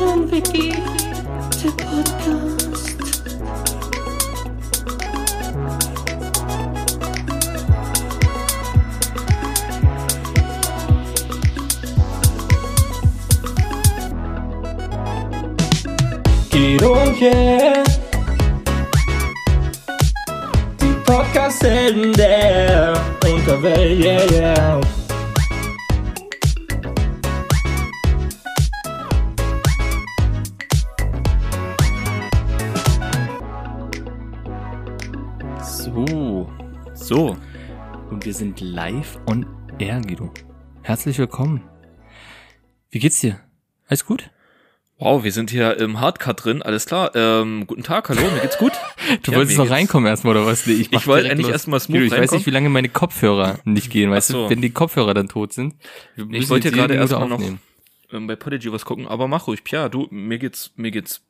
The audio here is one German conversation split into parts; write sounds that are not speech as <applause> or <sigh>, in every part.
und Vicky, der Podcast. Guido und yeah. Die Podcast-Helden der Unterwelt, yeah, yeah. Wir sind live on air, Guido. Herzlich willkommen. Wie geht's dir? Alles gut? Wow, wir sind hier im Hardcut drin, alles klar. Ähm, guten Tag, hallo, mir geht's gut. <laughs> Du Ja, wolltest noch geht's- reinkommen erstmal, oder was? Nee, Ich mach wollte los. erstmal smooth Guido, ich weiß reinkommen. nicht, wie lange meine Kopfhörer nicht gehen, weißt so. du? Wenn die Kopfhörer dann tot sind. Ich wollte gerade erstmal noch ähm, bei Podigy was gucken, aber mach ruhig, Pia, du, mir geht's, mir geht's,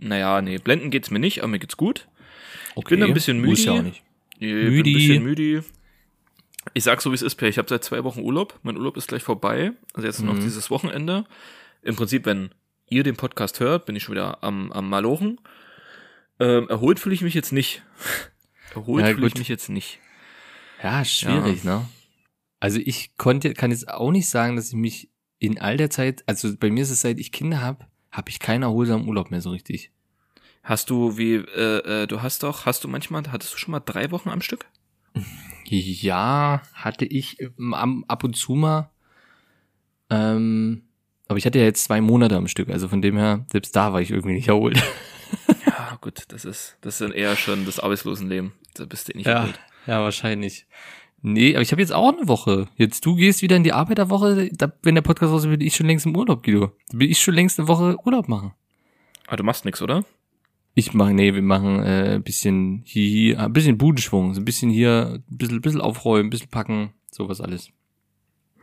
naja, nee, blenden geht's mir nicht, aber mir geht's gut. Okay. bin ein bisschen müde. ja auch nicht. Ich bin Müdi. ein bisschen müde. Ich sag so, wie es ist, Pia, ich habe seit zwei Wochen Urlaub. Mein Urlaub ist gleich vorbei. Also jetzt Mhm. noch dieses Wochenende. Im Prinzip, wenn ihr den Podcast hört, bin ich schon wieder am, am Malochen. Ähm, erholt fühle ich mich jetzt nicht. <laughs> erholt Ja, fühle ich mich jetzt nicht. Ja, schwierig, ne? Also ich konnte, kann jetzt auch nicht sagen, dass ich mich in all der Zeit, also bei mir ist es seit ich Kinder habe, habe ich keinen erholsamen Urlaub mehr so richtig. Hast du wie, äh, äh, du hast doch, hast du manchmal, hattest du schon mal drei Wochen am Stück? <laughs> Ja, hatte ich ähm, ab und zu mal. Ähm, aber ich hatte ja jetzt zwei Monate am Stück, also von dem her, selbst da war ich irgendwie nicht erholt. <laughs> Ja, gut, das ist, das ist dann eher schon das Arbeitslosenleben. Da bist du eh nicht erholt. ja, wahrscheinlich. Nee, aber ich habe jetzt auch eine Woche. Jetzt du gehst wieder in die Arbeiterwoche, da, wenn der Podcast raus ist, bin ich schon längst im Urlaub, Guido. Da bin ich schon längst eine Woche Urlaub machen. Ah, du machst nix, oder? Ich mache, nee, wir machen äh, ein bisschen hier, ein bisschen Budenschwung, so ein bisschen hier, ein bisschen, bisschen aufräumen, ein bisschen packen, sowas alles.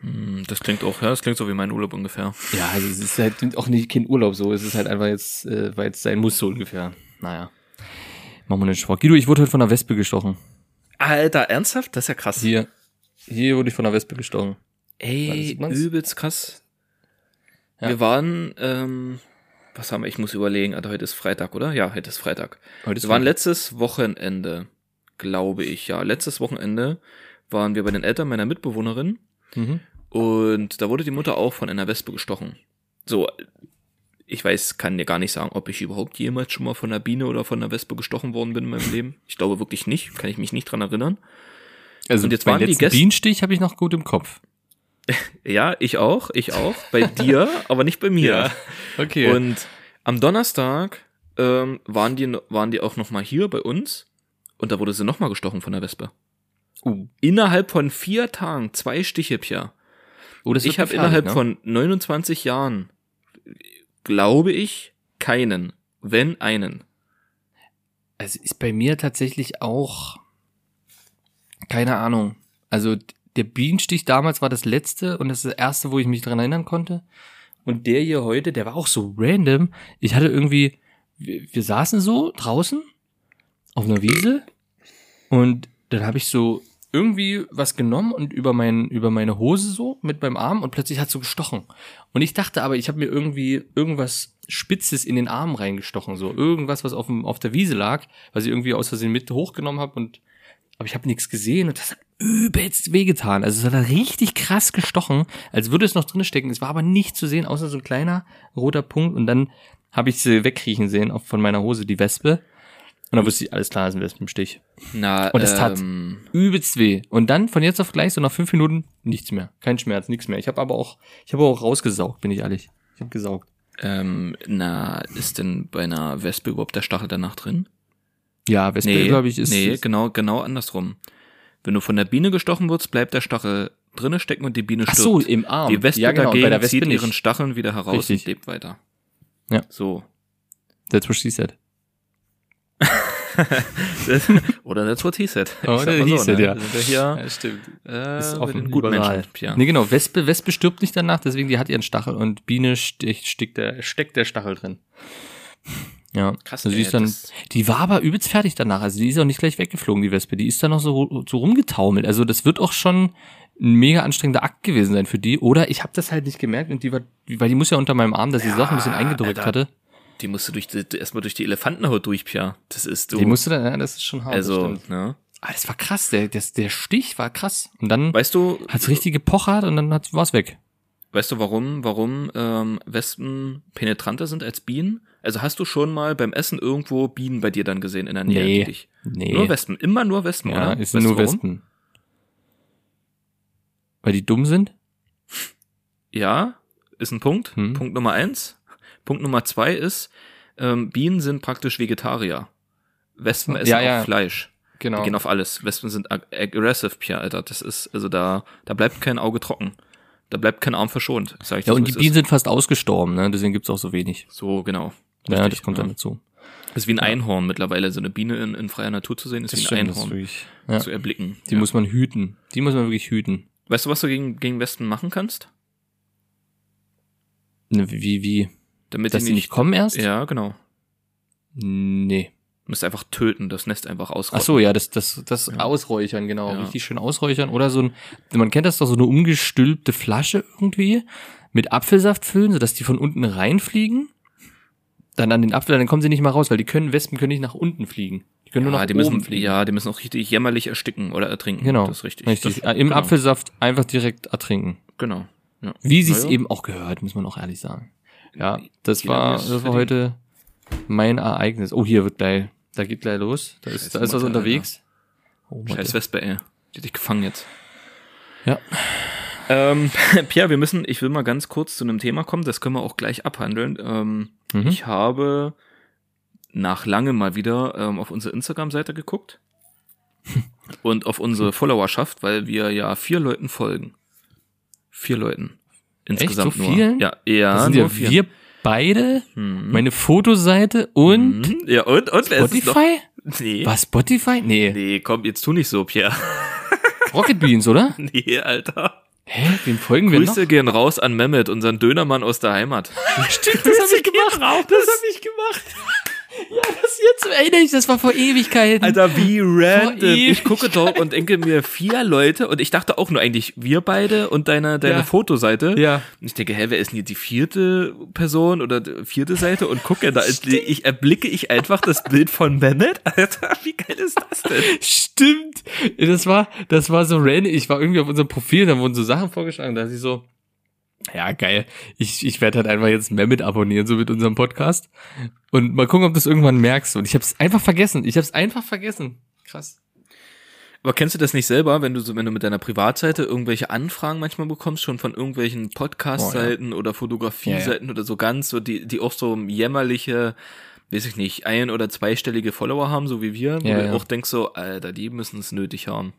Hm, das klingt auch, ja, das klingt so wie mein Urlaub ungefähr. Ja, also es ist halt auch nicht kein Urlaub so, es ist halt einfach jetzt, äh, weil es sein muss so ungefähr. Naja. Machen wir den Sport. Guido, ich wurde heute von einer Wespe gestochen. Alter, ernsthaft? Das ist ja krass. Hier, hier wurde ich von einer Wespe gestochen. Ey, übelst krass. Ja. Wir waren, ähm, was haben wir? Ich muss überlegen. Alter, heute ist Freitag, oder? Ja, heute ist Freitag. Heute ist Wir waren letztes Wochenende, glaube ich, ja. Letztes Wochenende waren wir bei den Eltern meiner Mitbewohnerin Mhm. und da wurde die Mutter auch von einer Wespe gestochen. So, ich weiß, kann dir gar nicht sagen, ob ich überhaupt jemals schon mal von einer Biene oder von einer Wespe gestochen worden bin in meinem Leben. Ich glaube wirklich nicht, kann ich mich nicht dran erinnern. Also Und jetzt waren die Gäste- Bienenstich habe ich noch gut im Kopf. Ja, ich auch, ich auch. Bei <laughs> dir, aber nicht bei mir. okay. Und am Donnerstag ähm, waren die waren die auch noch mal hier bei uns und da wurde sie noch mal gestochen von der Wespe. uh, Innerhalb von vier Tagen zwei Stiche, Pia. oh, Ich habe innerhalb ne? von 29 Jahren, glaube ich, keinen, wenn einen. Also ist bei mir tatsächlich auch keine Ahnung. Also der Bienenstich damals war das letzte und das ist das erste, wo ich mich dran erinnern konnte. Und der hier heute, der war auch so random. Ich hatte irgendwie, wir, wir saßen so draußen auf einer Wiese und dann habe ich so irgendwie was genommen und über mein über meine Hose so mit meinem Arm und plötzlich hat so gestochen. Und ich dachte aber, ich habe mir irgendwie irgendwas Spitzes in den Arm reingestochen, so irgendwas, was auf, dem, auf der Wiese lag, was ich irgendwie aus Versehen mit hochgenommen habe und aber ich habe nichts gesehen und das hat übelst wehgetan. Also es hat richtig krass gestochen, als würde es noch drin stecken. Es war aber nicht zu sehen, außer so ein kleiner roter Punkt und dann habe ich sie wegkriechen sehen auf, von meiner Hose, die Wespe. Und dann wusste ich, alles klar, ist ein Wespenstich. Na, Und es tat ähm, übelst weh. Und dann von jetzt auf gleich, so nach fünf Minuten, nichts mehr. Kein Schmerz, nichts mehr. Ich habe aber auch, ich habe auch rausgesaugt, bin ich ehrlich. Ich habe gesaugt. ähm, na, ist denn bei einer Wespe überhaupt der Stachel danach drin? Ja, Wespe, Nee, glaube ich, ist. nee, genau, genau andersrum. Wenn du von der Biene gestochen wirst, bleibt der Stachel drinne stecken und die Biene Ach stirbt. so, im Arm. Die Wespe ja, genau, dagegen zieht ihren Stacheln wieder heraus Richtig. und lebt weiter. Ja. So. That's what she said. <laughs> Oder that's what he said. Ich Oder he so, said, ne? ja. Sind ja hier stimmt. äh, ist offen, liberal. Menschen. Ja. Nee, genau. Wespe, Wespe stirbt nicht danach, deswegen die hat ihren Stachel und Biene stickt der, steckt der Stachel drin. Ja, Krass, Also sie ey, ist dann, das- die war aber übelst fertig danach. Also die ist auch nicht gleich weggeflogen, die Wespe. Die ist dann noch so, so rumgetaumelt. Also das wird auch schon ein mega anstrengender Akt gewesen sein für die. Oder ich habe das halt nicht gemerkt und die war, weil die muss ja unter meinem Arm, dass die Ja, Sachen ein bisschen eingedrückt Alter. hatte. Die musste durch die, erstmal durch die Elefantenhaut durch, Pia. Das ist du. Die musste dann, ja, das ist schon hart. das also, ne? Ah, das war krass. Der, der, der Stich war krass. Und dann Weißt du, hat's richtig gepochert und dann war's weg. weißt du, warum, warum ähm, Wespen penetranter sind als Bienen? Also hast du schon mal beim Essen irgendwo Bienen bei dir dann gesehen in der Nähe? Nee. dich- Nee. Nur Wespen, immer nur Wespen, ja, oder? ist Weißt nur warum? Wespen. Weil die dumm sind? Ja, ist ein Punkt. Hm. Punkt Nummer eins. Punkt Nummer zwei ist, ähm, Bienen sind praktisch Vegetarier. Wespen essen Ja, auch ja. Fleisch. Genau. Die gehen auf alles. Wespen sind ag aggressive, Pia, Alter. Das ist, also da, da bleibt kein Auge trocken. Da bleibt kein Arm verschont, sag ich ja, dir, und die Bienen ist. sind fast ausgestorben, ne? Deswegen gibt's auch so wenig. So, genau. Ja, Richtig, das kommt ja. dann dazu. Das ist wie ein Einhorn mittlerweile. So eine Biene in, in freier Natur zu sehen, ist wie ein das ist Einhorn wirklich, ja. zu erblicken. Die ja. muss man hüten. Die muss man wirklich hüten. weißt du, was du gegen, gegen Wespen machen kannst? Ne, Wie, wie? Damit Dass die nicht kommen erst? Ja, genau. Nee. Du musst einfach töten, das Nest einfach ausrotten. Ach so, ja, das, das, das Ja. Ausräuchern, genau. Ja. Richtig schön ausräuchern. Oder so ein, man kennt das doch, so eine umgestülpte Flasche irgendwie mit Apfelsaft füllen, sodass die von unten reinfliegen. Dann an den Apfel, dann kommen sie nicht mal raus, weil die können, Wespen können nicht nach unten fliegen. Die können nur Ja, nach die oben müssen, fliegen. ja, die müssen auch richtig jämmerlich ersticken oder ertrinken. Genau. Das ist richtig. Richtig. Das, Im genau. Apfelsaft einfach direkt ertrinken. Genau. Ja. Wie sie es Naja. eben auch gehört, muss man auch ehrlich sagen. Ja, das Jeder, war, das war heute mein Ereignis. Oh, hier wird gleich, da geht gleich los. Da ist, Scheiß da ist was Mutter, unterwegs. Oh. Scheiß Wespe, ey. Die hat dich gefangen jetzt. Ja. Ähm, <laughs> Pierre, wir müssen, ich will mal ganz kurz zu einem Thema kommen, das können wir auch gleich abhandeln. Ähm, Mhm. Ich habe nach langem mal wieder ähm, auf unsere Instagram-Seite geguckt <laughs> und auf unsere Followerschaft, weil wir ja vier Leuten folgen. Vier Leuten. Insgesamt so nur. vielen? Ja, ja, Das sind nur ja vier. wir beide, Mhm. meine Fotoseite und Mhm. Ja, und, und? Spotify? Nee. Was, Spotify? Nee. Nee, komm, jetzt tu nicht so, Pierre. Rocket Beans, oder? <laughs> Nee, Alter. Hä? Wem folgen wir Grüße gehen raus an Mehmet, unseren Dönermann aus der Heimat. noch? <laughs> Stimmt, das habe ich gemacht. Das habe ich gemacht. Ja, das jetzt erinnere ich, das war vor Ewigkeiten. Alter, wie random. Ich gucke dort und denke mir, vier Leute, und ich dachte auch nur eigentlich wir beide und deine, deine Ja. Fotoseite. Ja. Und ich denke, hä, wer ist denn hier die vierte Person oder vierte Seite? Und gucke, da ich erblicke ich einfach das Bild von Mehmet. Alter, wie geil ist das denn? Stimmt. Das war, das war so random. Ich war irgendwie auf unserem Profil, da wurden so Sachen vorgeschlagen, da ist ich so, ja, geil. Ich, ich werde halt einfach jetzt Mehmet abonnieren, so mit unserem Podcast. Und mal gucken, ob du es irgendwann merkst. Und ich habe es einfach vergessen. Ich habe es einfach vergessen. Krass. Aber kennst du das nicht selber, wenn du so, wenn du mit deiner Privatseite irgendwelche Anfragen manchmal bekommst, schon von irgendwelchen Podcast-Seiten oder Fotografie-Seiten oder so ganz, so die, die auch so jämmerliche, weiß ich nicht, ein- oder zweistellige Follower haben, so wie wir, wo Ja, du ja. auch denkst so, Alter, die müssen es nötig haben.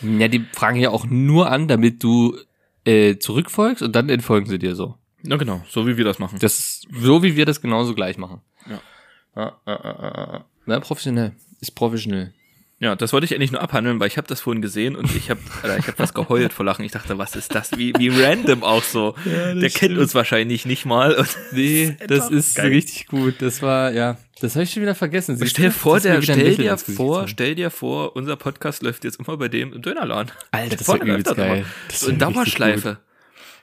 Ja, die fragen ja auch nur an, damit du äh, zurückfolgst und dann entfolgen sie dir so. Na genau, so wie wir das machen. Das ist so, wie wir das genauso gleich machen. Ja. Ah, ah, ah, ah, ah. Na, professionell. Ist professionell. Ja, das wollte ich eigentlich nur abhandeln, weil ich habe das vorhin gesehen und ich habe ich hab was geheult vor Lachen. Ich dachte, was ist das? Wie, wie random auch so. Ja, Der kennt stimmt. uns wahrscheinlich nicht mal. Und Nee, <laughs> das ist geil. richtig gut. Das war, ja, das habe ich schon wieder vergessen. Siehst stell vor, ist der, stell dir vor, stell dir vor, unser Podcast läuft jetzt immer bei dem im Dönerladen. Alter, das war übelst geil. Das So war in richtig Dauerschleife.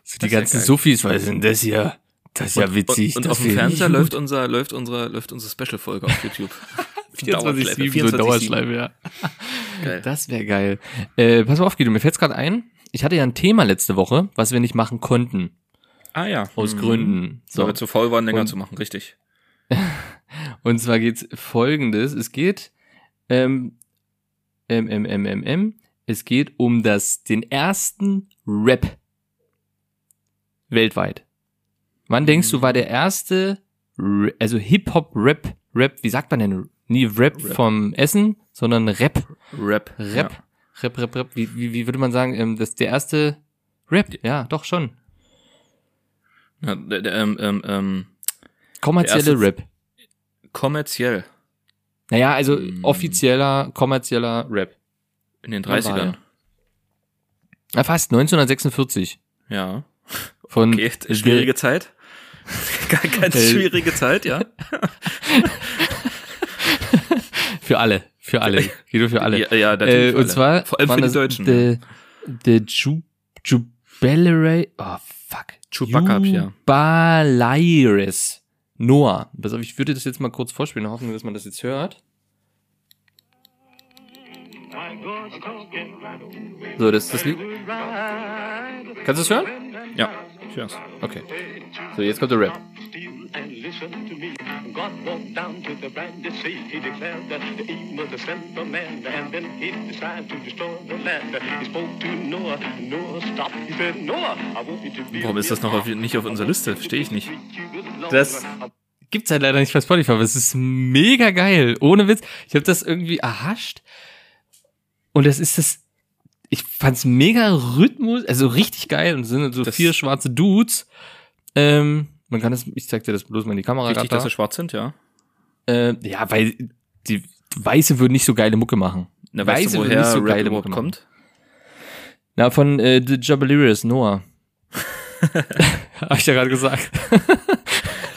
So die ist ja ganzen geil. Sophies, was ist denn das hier? Das ist ja witzig. Und, und auf dem Fernseher läuft unser, läuft unsere, läuft unsere Special-Folge auf YouTube. <laughs> 24-7, so Dauerschleife, ja. Geil. Das wäre geil. Äh, pass mal auf, Guido, mir fällt's gerade ein. Ich hatte ja ein Thema letzte Woche, was wir nicht machen konnten. Ah ja. Aus Mhm. Gründen. So. Weil wir zu faul waren, länger Und- zu machen, richtig. <laughs> Und zwar geht's folgendes. Es geht, ähm, ähm, ähm, ähm, ähm, ähm, es geht um das, den ersten Rap weltweit. Wann denkst du, war der erste, also Hip-Hop-Rap, Rap, wie sagt man denn? Nie Rap, Rap. vom Essen, sondern Rap, Rap. Rap, Rap, Rap, Rap, wie, wie, wie würde man sagen, ähm, das ist der erste Rap, ja, doch schon. Ja, der, der, ähm, ähm, ähm, Kommerzielle erste- Rap. Kommerziell Naja, also Mm. offizieller, kommerzieller Rap. in den Wann war 30ern. Ja, fast 1946. Ja. Von Okay, schwierige Zeit. <laughs> Ganz schwierige Zeit, ja. <laughs> für alle, für alle, Guido für alle. Ja, ja, natürlich äh, und zwar Vor allem für die Deutschen. The, the Ju, Jubileary, oh fuck. Chewbacca, ja. Noah. Auf, ich würde das jetzt mal kurz vorspielen, hoffen, dass man das jetzt hört. So, das ist das Lied. Kannst du es hören? Ja, ich hör's. Okay. So, jetzt kommt der Rap. and listen to me. God walked down to the brandy sea. He declared that the evil was the sin of man, and then he decided to destroy the land. He spoke to Noah. Noah stopped. He said, Noah, I want you to be. Warum ist das noch auf, nicht auf unserer Liste? Verstehe ich nicht. Das gibt's halt leider nicht bei Spotify, aber es ist mega geil. Ohne Witz. Ich habe das irgendwie erhascht. Und das ist das. Ich fand's mega Rhythmus, also richtig geil. Und sind so Das- vier schwarze Dudes. Ähm, man kann das, ich zeig dir das bloß mal in die Kamera. Richtig, grad dass da. sie schwarz sind, ja. Äh, ja, weil die Weiße würden nicht so geile Mucke machen. Na, weißt Weiße du, würden woher nicht so Rap geile Mucke machen. kommt? Na, von äh, The Jubileers, Noah. <laughs> Hab ich ja gerade gesagt.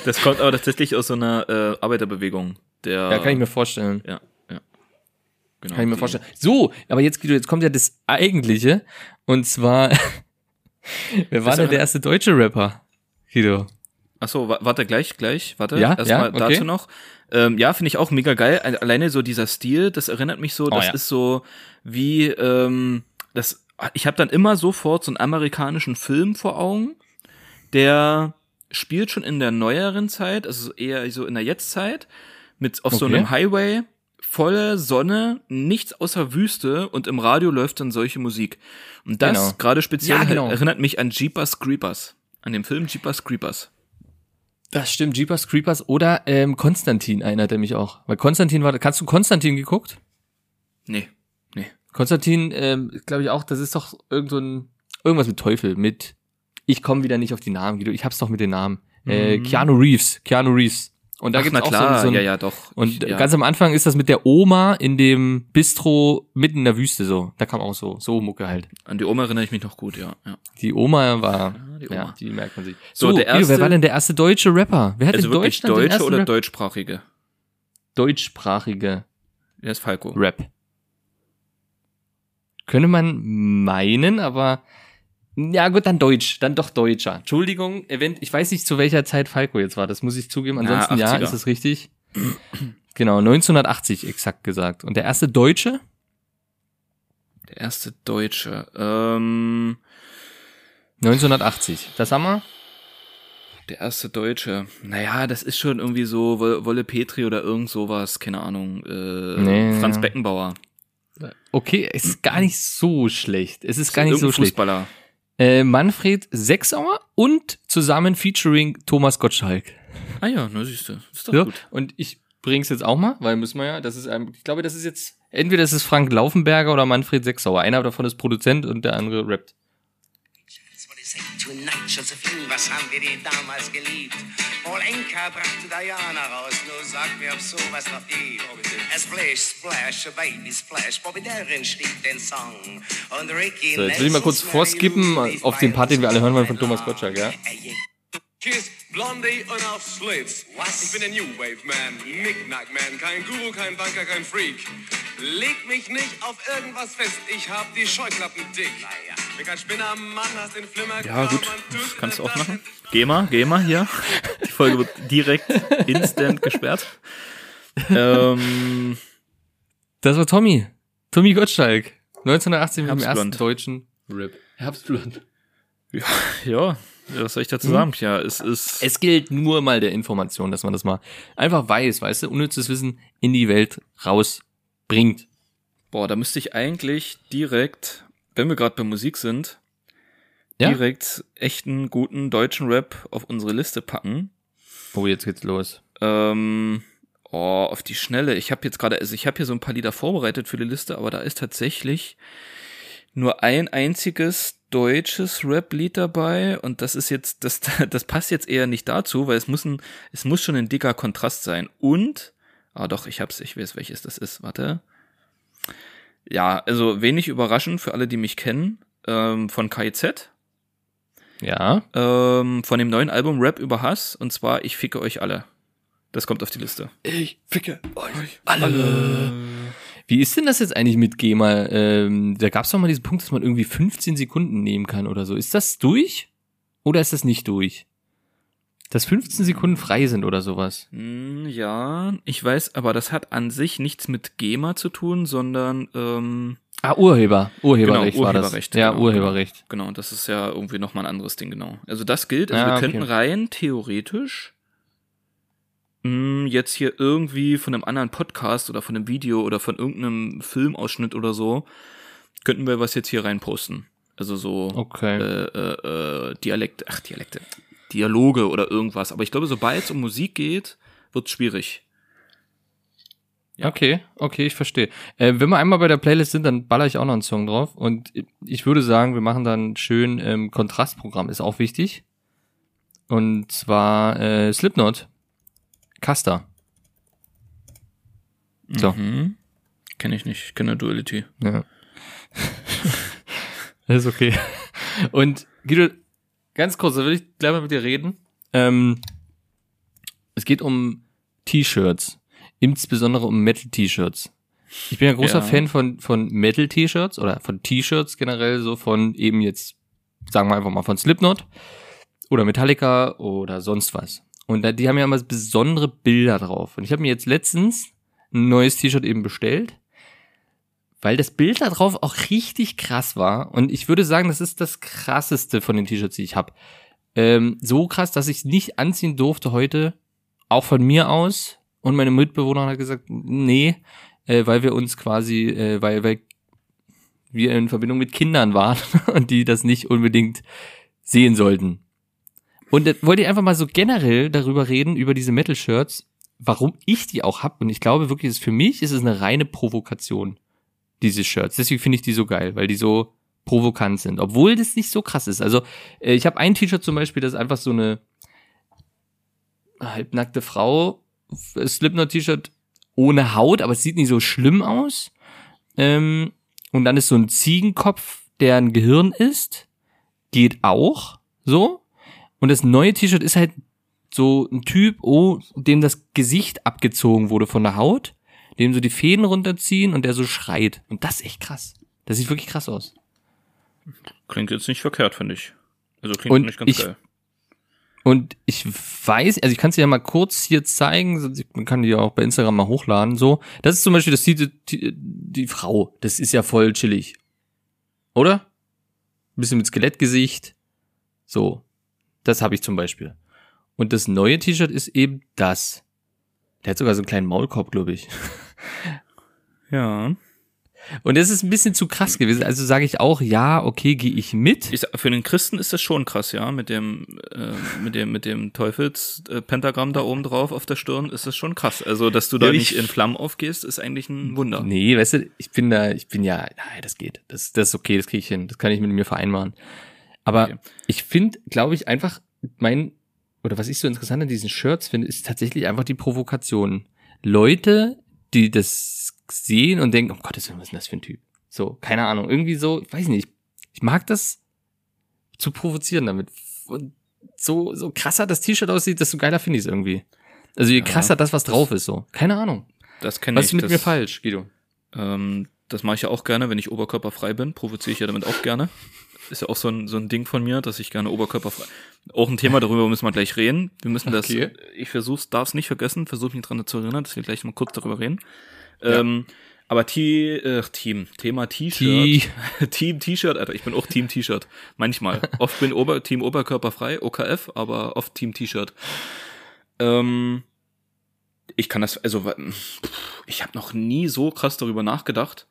Das kommt aber tatsächlich aus so einer äh, Arbeiterbewegung. Der, Ja, kann ich mir vorstellen. Ja. Genau, Kann ich mir vorstellen. So, aber jetzt, Guido, jetzt kommt ja das Eigentliche. Und zwar, <laughs> wer war denn der erste deutsche Rapper? Guido. Achso, wa warte, gleich, gleich, warte. Ja, Erstmal ja, okay. dazu noch. Ähm, ja, finde ich auch mega geil. Al- Alleine so dieser Stil, das erinnert mich so, das Oh ja. ist so wie, ähm, das, ich habe dann immer sofort so einen amerikanischen Film vor Augen, der spielt schon in der neueren Zeit, also eher so in der Jetztzeit, mit auf so Okay. einem Highway, volle Sonne, nichts außer Wüste und im Radio läuft dann solche Musik. Und das Genau. gerade speziell Ja, genau. erinnert mich an Jeepers Creepers. An den Film Jeepers Creepers. Das stimmt, Jeepers Creepers oder ähm, Konstantin erinnert er mich auch. Weil Konstantin war, kannst du Konstantin geguckt? Nee, nee. Konstantin, ähm, glaube ich auch, das ist doch irgend so ein, irgendwas mit Teufel, mit, ich komme wieder nicht auf die Namen, Guido, ich hab's doch mit den Namen. Äh, Mhm. Keanu Reeves, Keanu Reeves. Und da Ach, gibt's auch klar, so, so ein, ja, ja, doch. Und ja. ganz am Anfang ist das mit der Oma in dem Bistro mitten in der Wüste so. Da kam auch so, so Mucke halt. An die Oma erinnere ich mich noch gut, ja. ja. Die Oma war, die ja, Oma. die merkt man sich. So, So, der Guido, wer erste- war denn der erste deutsche Rapper? Wer hat Also in Deutschland den deutsche ersten oder Rap deutschsprachige? deutschsprachige Der ist Falco. Rap? Könnte man meinen, aber ja gut, dann Deutsch, dann doch Deutscher. Entschuldigung, event, ich weiß nicht zu welcher Zeit Falco jetzt war, das muss ich zugeben. Ansonsten ja, 80er. ist es richtig. <clears throat> Genau, 1980 exakt gesagt. Und der erste Deutsche? Der erste Deutsche. Ähm, 1980. Das haben wir? der erste Deutsche. Naja, das ist schon irgendwie so Wolle Petri oder irgend sowas, keine Ahnung. Äh, Nee, Franz ja. Beckenbauer. Okay, es ist gar nicht so schlecht. Es ist gar nicht so schlecht. Fußballer. Äh, Manfred Sechsauer und zusammen featuring Thomas Gottschalk. Ah ja, na siehst du. Ist doch So, gut. und ich bring's jetzt auch mal, weil müssen wir ja, das ist ein, ich glaube, das ist jetzt, entweder das ist Frank Laufenberger oder Manfred Sechsauer. Einer davon ist Produzent und der andere rappt. Say tonight. Josephine, was haben wir die damals geliebt? Paul Enka brachte Diana raus. Nur sag mir, ob sowas noch gibt. Splash, splash, a baby splash. Bobby Darin schrieb den Song. Und Ricky So, jetzt will ich mal kurz vorskippen auf den Part, den wir alle hören wollen von Thomas Gottschalk, ja? Kiss, Blondie und auf Slits. Was? Ich bin der New Wave Man, Knick-Knack Man, kein Guru, kein Banker, kein Freak. Leg mich nicht auf irgendwas fest, ich hab die Scheuklappen dick. Naja. Bin kein Spinner, Mann, hast den Flimmer. Ja, gut. Das kannst du auch machen. Geh mal, geh mal hier. Die Folge wird direkt instant gesperrt. Ähm, Das war Tommy. Tommy Gottschalk. 1980 mit dem ersten deutschen Rap. Herbstblond. ja, was soll ich dazu sagen? Ja, es ist. Es gilt nur mal der Information, dass man das mal einfach weiß, weißt du, unnützes Wissen in die Welt rausbringt. Boah, da müsste ich eigentlich direkt, wenn wir gerade bei Musik sind, Ja? direkt echten guten deutschen Rap auf unsere Liste packen. Oh, jetzt geht's los. Ähm, oh, auf die Schnelle. Ich habe jetzt gerade, also ich habe hier so ein paar Lieder vorbereitet für die Liste, aber da ist tatsächlich nur ein einziges deutsches Rap-Lied dabei und das ist jetzt, das, <laughs> das passt jetzt eher nicht dazu, weil es muss ein, es muss schon ein dicker Kontrast sein. Und, ah doch, ich hab's, ich weiß, welches das ist. Warte. Ja, also wenig überraschend für alle, die mich kennen, ähm, von KIZ, Ja. ähm, von dem neuen Album Rap über Hass und zwar Ich ficke euch alle. Das kommt auf die Liste. Ich ficke euch alle. Wie ist denn das jetzt eigentlich mit GEMA? Ähm, da gab es doch mal diesen Punkt, dass man irgendwie 15 Sekunden nehmen kann oder so. Ist das durch? Oder ist das nicht durch? Dass 15 Sekunden frei sind oder sowas. Hm, ja, ich weiß, aber das hat an sich nichts mit GEMA zu tun, sondern ähm, Ah, Urheber. Urheberrecht Genau, war das. Urheberrecht, Ja, genau, Urheberrecht. genau, das ist ja irgendwie nochmal ein anderes Ding, genau. Also das gilt, also Ah, wir okay. könnten rein theoretisch mh, jetzt hier irgendwie von einem anderen Podcast oder von einem Video oder von irgendeinem Filmausschnitt oder so, könnten wir was jetzt hier rein posten. Also so Okay. äh, äh, äh, Dialekte, ach Dialekte, Dialoge oder irgendwas. Aber ich glaube, sobald es um Musik geht, wird's schwierig. Ja. Okay, okay, ich verstehe. Äh, wenn wir einmal bei der Playlist sind, dann baller ich auch noch einen Song drauf. Und ich würde sagen, wir machen dann schön ähm, Kontrastprogramm, ist auch wichtig. Und zwar äh, Slipknot. Custer. So. Mhm. Kenne ich nicht, ich kenne Duality. Ja. das <laughs> ist okay. Und Guido, ganz kurz, da will ich gleich mal mit dir reden. Ähm, es geht um T-Shirts. Insbesondere um Metal-T-Shirts. Ich bin ja großer Ja. Fan von, von Metal-T-Shirts oder von T-Shirts generell, so von eben jetzt, sagen wir einfach mal von Slipknot oder Metallica oder sonst was. Und die haben ja immer besondere Bilder drauf. Und ich habe mir jetzt letztens ein neues T-Shirt eben bestellt weil das Bild da drauf auch richtig krass war. Und ich würde sagen, das ist das krasseste von den T-Shirts, die ich habe. Ähm, so krass, dass ich es nicht anziehen durfte heute, auch von mir aus. Und meine Mitbewohner hat gesagt, nee, äh, weil wir uns quasi, äh, weil, weil wir in Verbindung mit Kindern waren <laughs> und die das nicht unbedingt sehen sollten. Und da wollte ich einfach mal so generell darüber reden, über diese Metal-Shirts, warum ich die auch hab. Und ich glaube wirklich, ist für mich ist es eine reine Provokation diese Shirts. Deswegen finde ich die so geil, weil die so provokant sind, obwohl das nicht so krass ist. Also äh, ich habe ein T-Shirt zum Beispiel, das ist einfach so eine halbnackte Frau, äh, Slipknot-T-Shirt ohne Haut, aber es sieht nicht so schlimm aus. Ähm, und dann ist so ein Ziegenkopf, der ein Gehirn ist, geht auch so. Und das neue T-Shirt ist halt so ein Typ, oh, dem das Gesicht abgezogen wurde von der Haut dem so die Fäden runterziehen und der so schreit. Und das ist echt krass. Das sieht wirklich krass aus. Klingt jetzt nicht verkehrt, finde ich. Also klingt Und nicht ganz ich- geil. Und ich weiß, also ich kann es dir ja mal kurz hier zeigen, sonst- man kann die ja auch bei Instagram mal hochladen, so. Das ist zum Beispiel das die, die, die Frau. Das ist ja voll chillig. Oder? Ein bisschen mit Skelettgesicht. So. Das habe ich zum Beispiel. Und das neue T-Shirt ist eben das. Der hat sogar so einen kleinen Maulkorb, glaube ich. <laughs> Ja. Und das ist ein bisschen zu krass gewesen. Also sage ich auch, ja, okay, gehe ich mit. Ich, für den Christen ist das schon krass, ja, mit dem, äh, mit dem, mit dem Teufelspentagramm Pentagramm da oben drauf auf der Stirn ist das schon krass. Also, dass du da Ja, nicht ich- in Flammen aufgehst, ist eigentlich ein Wunder. Nee, weißt du, ich bin da, ich bin ja, nein, das geht. Das, das ist okay, das kriege ich hin. Das kann ich mit mir vereinbaren. Aber Okay. ich finde, glaube ich, einfach mein, oder was ich so interessant an diesen Shirts finde, ist tatsächlich einfach die Provokation. Leute, die das sehen und denken, Gottes Willen, was ist denn das für ein Typ? So, keine Ahnung, irgendwie so, ich weiß nicht. Ich mag das zu provozieren damit. Und so, so krasser das T-Shirt aussieht, desto geiler finde ich es irgendwie. Also je Ja. krasser das, was drauf ist, so. Keine Ahnung. Das kenne Was ich. ist mit das, mir falsch, Guido? Ähm, das mache ich ja auch gerne, wenn ich oberkörperfrei bin, provoziere ich ja damit auch gerne. Ist ja auch so ein, so ein Ding von mir, dass ich gerne oberkörperfrei. Auch ein Thema, darüber müssen wir gleich reden. Wir müssen das, Okay. ich versuch's, darf es nicht vergessen, versuche mich dran zu erinnern, dass wir gleich mal kurz darüber reden. Ähm, aber T, äh, Team, Thema T-Shirt. <laughs> Team T-Shirt, Alter, ich bin auch Team T-Shirt. Manchmal. Oft bin Ober, Team Oberkörperfrei, OKF, aber oft Team T-Shirt. Ähm, ich kann das, also ich habe noch nie so krass darüber nachgedacht.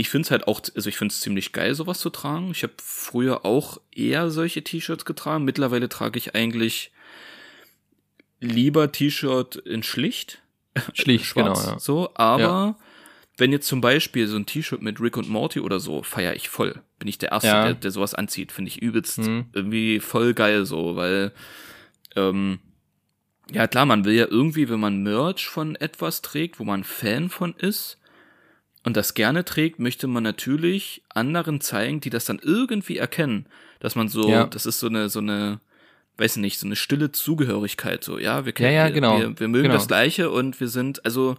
Ich finde es halt auch, also ich finde es ziemlich geil, sowas zu tragen. Ich habe früher auch eher solche T-Shirts getragen. Mittlerweile trage ich eigentlich lieber T-Shirt in schlicht, Schlicht, <laughs> schwarz, genau, ja. so. Aber Ja. wenn jetzt zum Beispiel so ein T-Shirt mit Rick und Morty oder so, feiere ich voll. Bin ich der Erste, Ja. der, der sowas anzieht. Finde ich übelst Mhm. irgendwie voll geil so, weil ähm, ja klar, man will ja irgendwie, wenn man Merch von etwas trägt, wo man Fan von ist und das gerne trägt, möchte man natürlich anderen zeigen, die das dann irgendwie erkennen, dass man so, Ja. das ist so eine so eine weiß nicht, so eine stille Zugehörigkeit, so, ja, wir kennen, Ja, ja, wir, genau. wir, wir mögen Genau. das Gleiche und wir sind, also,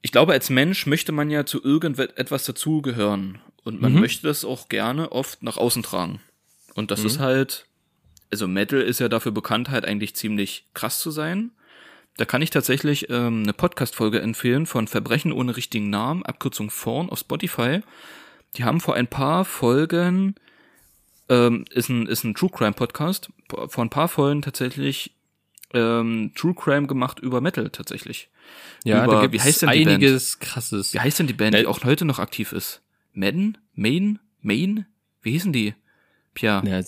ich glaube, als Mensch möchte man ja zu irgendetwas dazugehören und man Mhm. möchte das auch gerne oft nach außen tragen. Und das Mhm. ist halt, also Metal ist ja dafür bekannt, halt eigentlich ziemlich krass zu sein. Da kann ich tatsächlich ähm, eine Podcast-Folge empfehlen von Verbrechen ohne richtigen Namen, Abkürzung Vorn auf Spotify. Die haben vor ein paar Folgen, ähm, ist ein, ist ein True Crime Podcast, vor ein paar Folgen tatsächlich ähm, True Crime gemacht über Metal tatsächlich. Ja, über, da gibt wie heißt denn die einiges krasses. Wie heißt denn die Band, die auch heute noch aktiv ist? Madden? Main? Main? Wie hießen die? Pierre. Ja,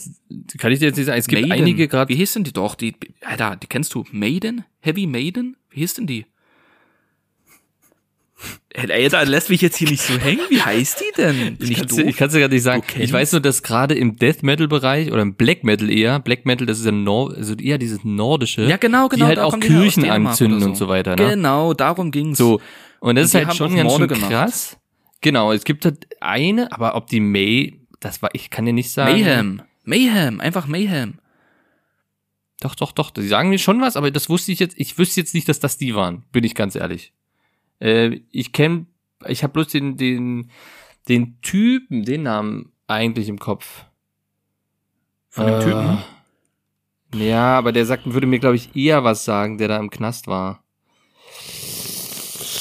kann ich dir jetzt nicht sagen. Es gibt Maiden. einige gerade. Wie hieß denn die doch? Die, Alter, die kennst du. Maiden? Heavy Maiden? Wie hieß denn die? <laughs> Alter, lässt mich jetzt hier nicht so hängen. Wie heißt die denn? Bin <laughs> Ich kann es dir gar nicht sagen. Ich weiß nur, dass gerade im Death Metal Bereich oder im Black Metal eher, Black Metal, das ist ja Nor also eher dieses nordische, Ja, genau, genau. die halt auch die her, aus Kirchen anzünden oder und so weiter. Ne? Genau, darum ging's. So und das Und ist halt schon auch ganz schön krass. Genau, es gibt halt eine, aber ob die May, das war, ich kann dir nicht sagen. Mayhem. Mayhem, einfach Mayhem. Doch, doch, doch. Die sagen mir schon was, aber das wusste ich jetzt. Ich wüsste jetzt nicht, dass das die waren. Bin ich ganz ehrlich. Äh, ich kenne, ich habe bloß den, den, den Typen, den Namen eigentlich im Kopf. Von dem Äh, Typen? Ja, aber der sagt, würde mir glaube ich eher was sagen, der da im Knast war.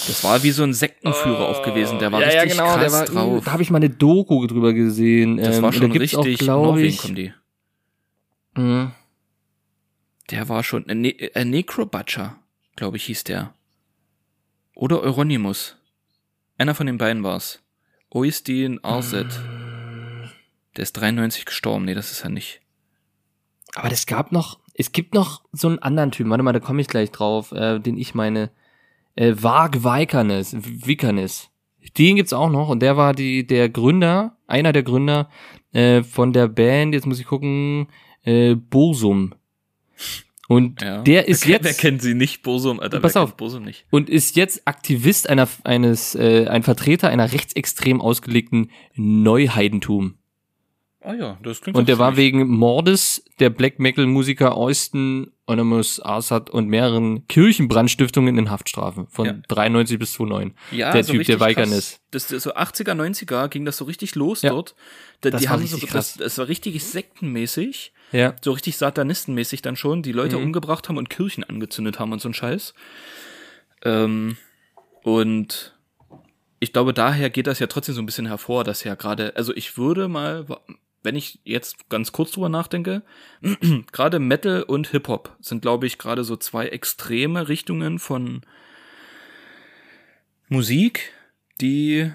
Das war wie so ein Sektenführer auch gewesen. Der war richtig krass Oh. der war, drauf. Da habe ich mal eine Doku drüber gesehen. das ähm, war schon da richtig. auch, glaube Norwegen ich. kommen die. Mhm. Der war schon, äh, ne äh, Necrobutcher, glaube ich, hieß der. Oder Euronymous. Einer von den beiden war's. Oistin Arset. Der ist 93 gestorben. Nee, das ist er nicht. Aber es gab noch, es gibt noch so einen anderen Typen, warte mal, da komme ich gleich drauf, äh, den ich meine, äh, Varg Vikernes, Vikernes. Den gibt's auch noch und der war die, der Gründer, einer der Gründer äh, von der Band, jetzt muss ich gucken, äh, Bursum. Und der ist wer, jetzt Wer kennt sie nicht? Bosum, Alter. Pass auf. Bosum nicht. und ist jetzt Aktivist einer eines äh, ein Vertreter einer rechtsextrem ausgelegten Neuheidentum. Ah ja, das klingt Und der war wegen Mordes der Black Metal Musiker Austin Onimus Assad und mehreren Kirchenbrandstiftungen in Haftstrafe von Ja. 93 bis 2009. ja, der so Typ, der Weigern ist. Das, das so 80er, 90er ging das so richtig los Ja. dort. Da, Das die war haben so, richtig das, das war richtig sektenmäßig. Ja. so richtig satanistenmäßig dann schon, die Leute Mhm. umgebracht haben und Kirchen angezündet haben und so ein Scheiß. Ähm, und ich glaube, daher geht das ja trotzdem so ein bisschen hervor, dass ja gerade, also ich würde mal, wenn ich jetzt ganz kurz drüber nachdenke, <clears throat> gerade Metal und Hip-Hop sind, glaube ich, gerade so zwei extreme Richtungen von Musik, die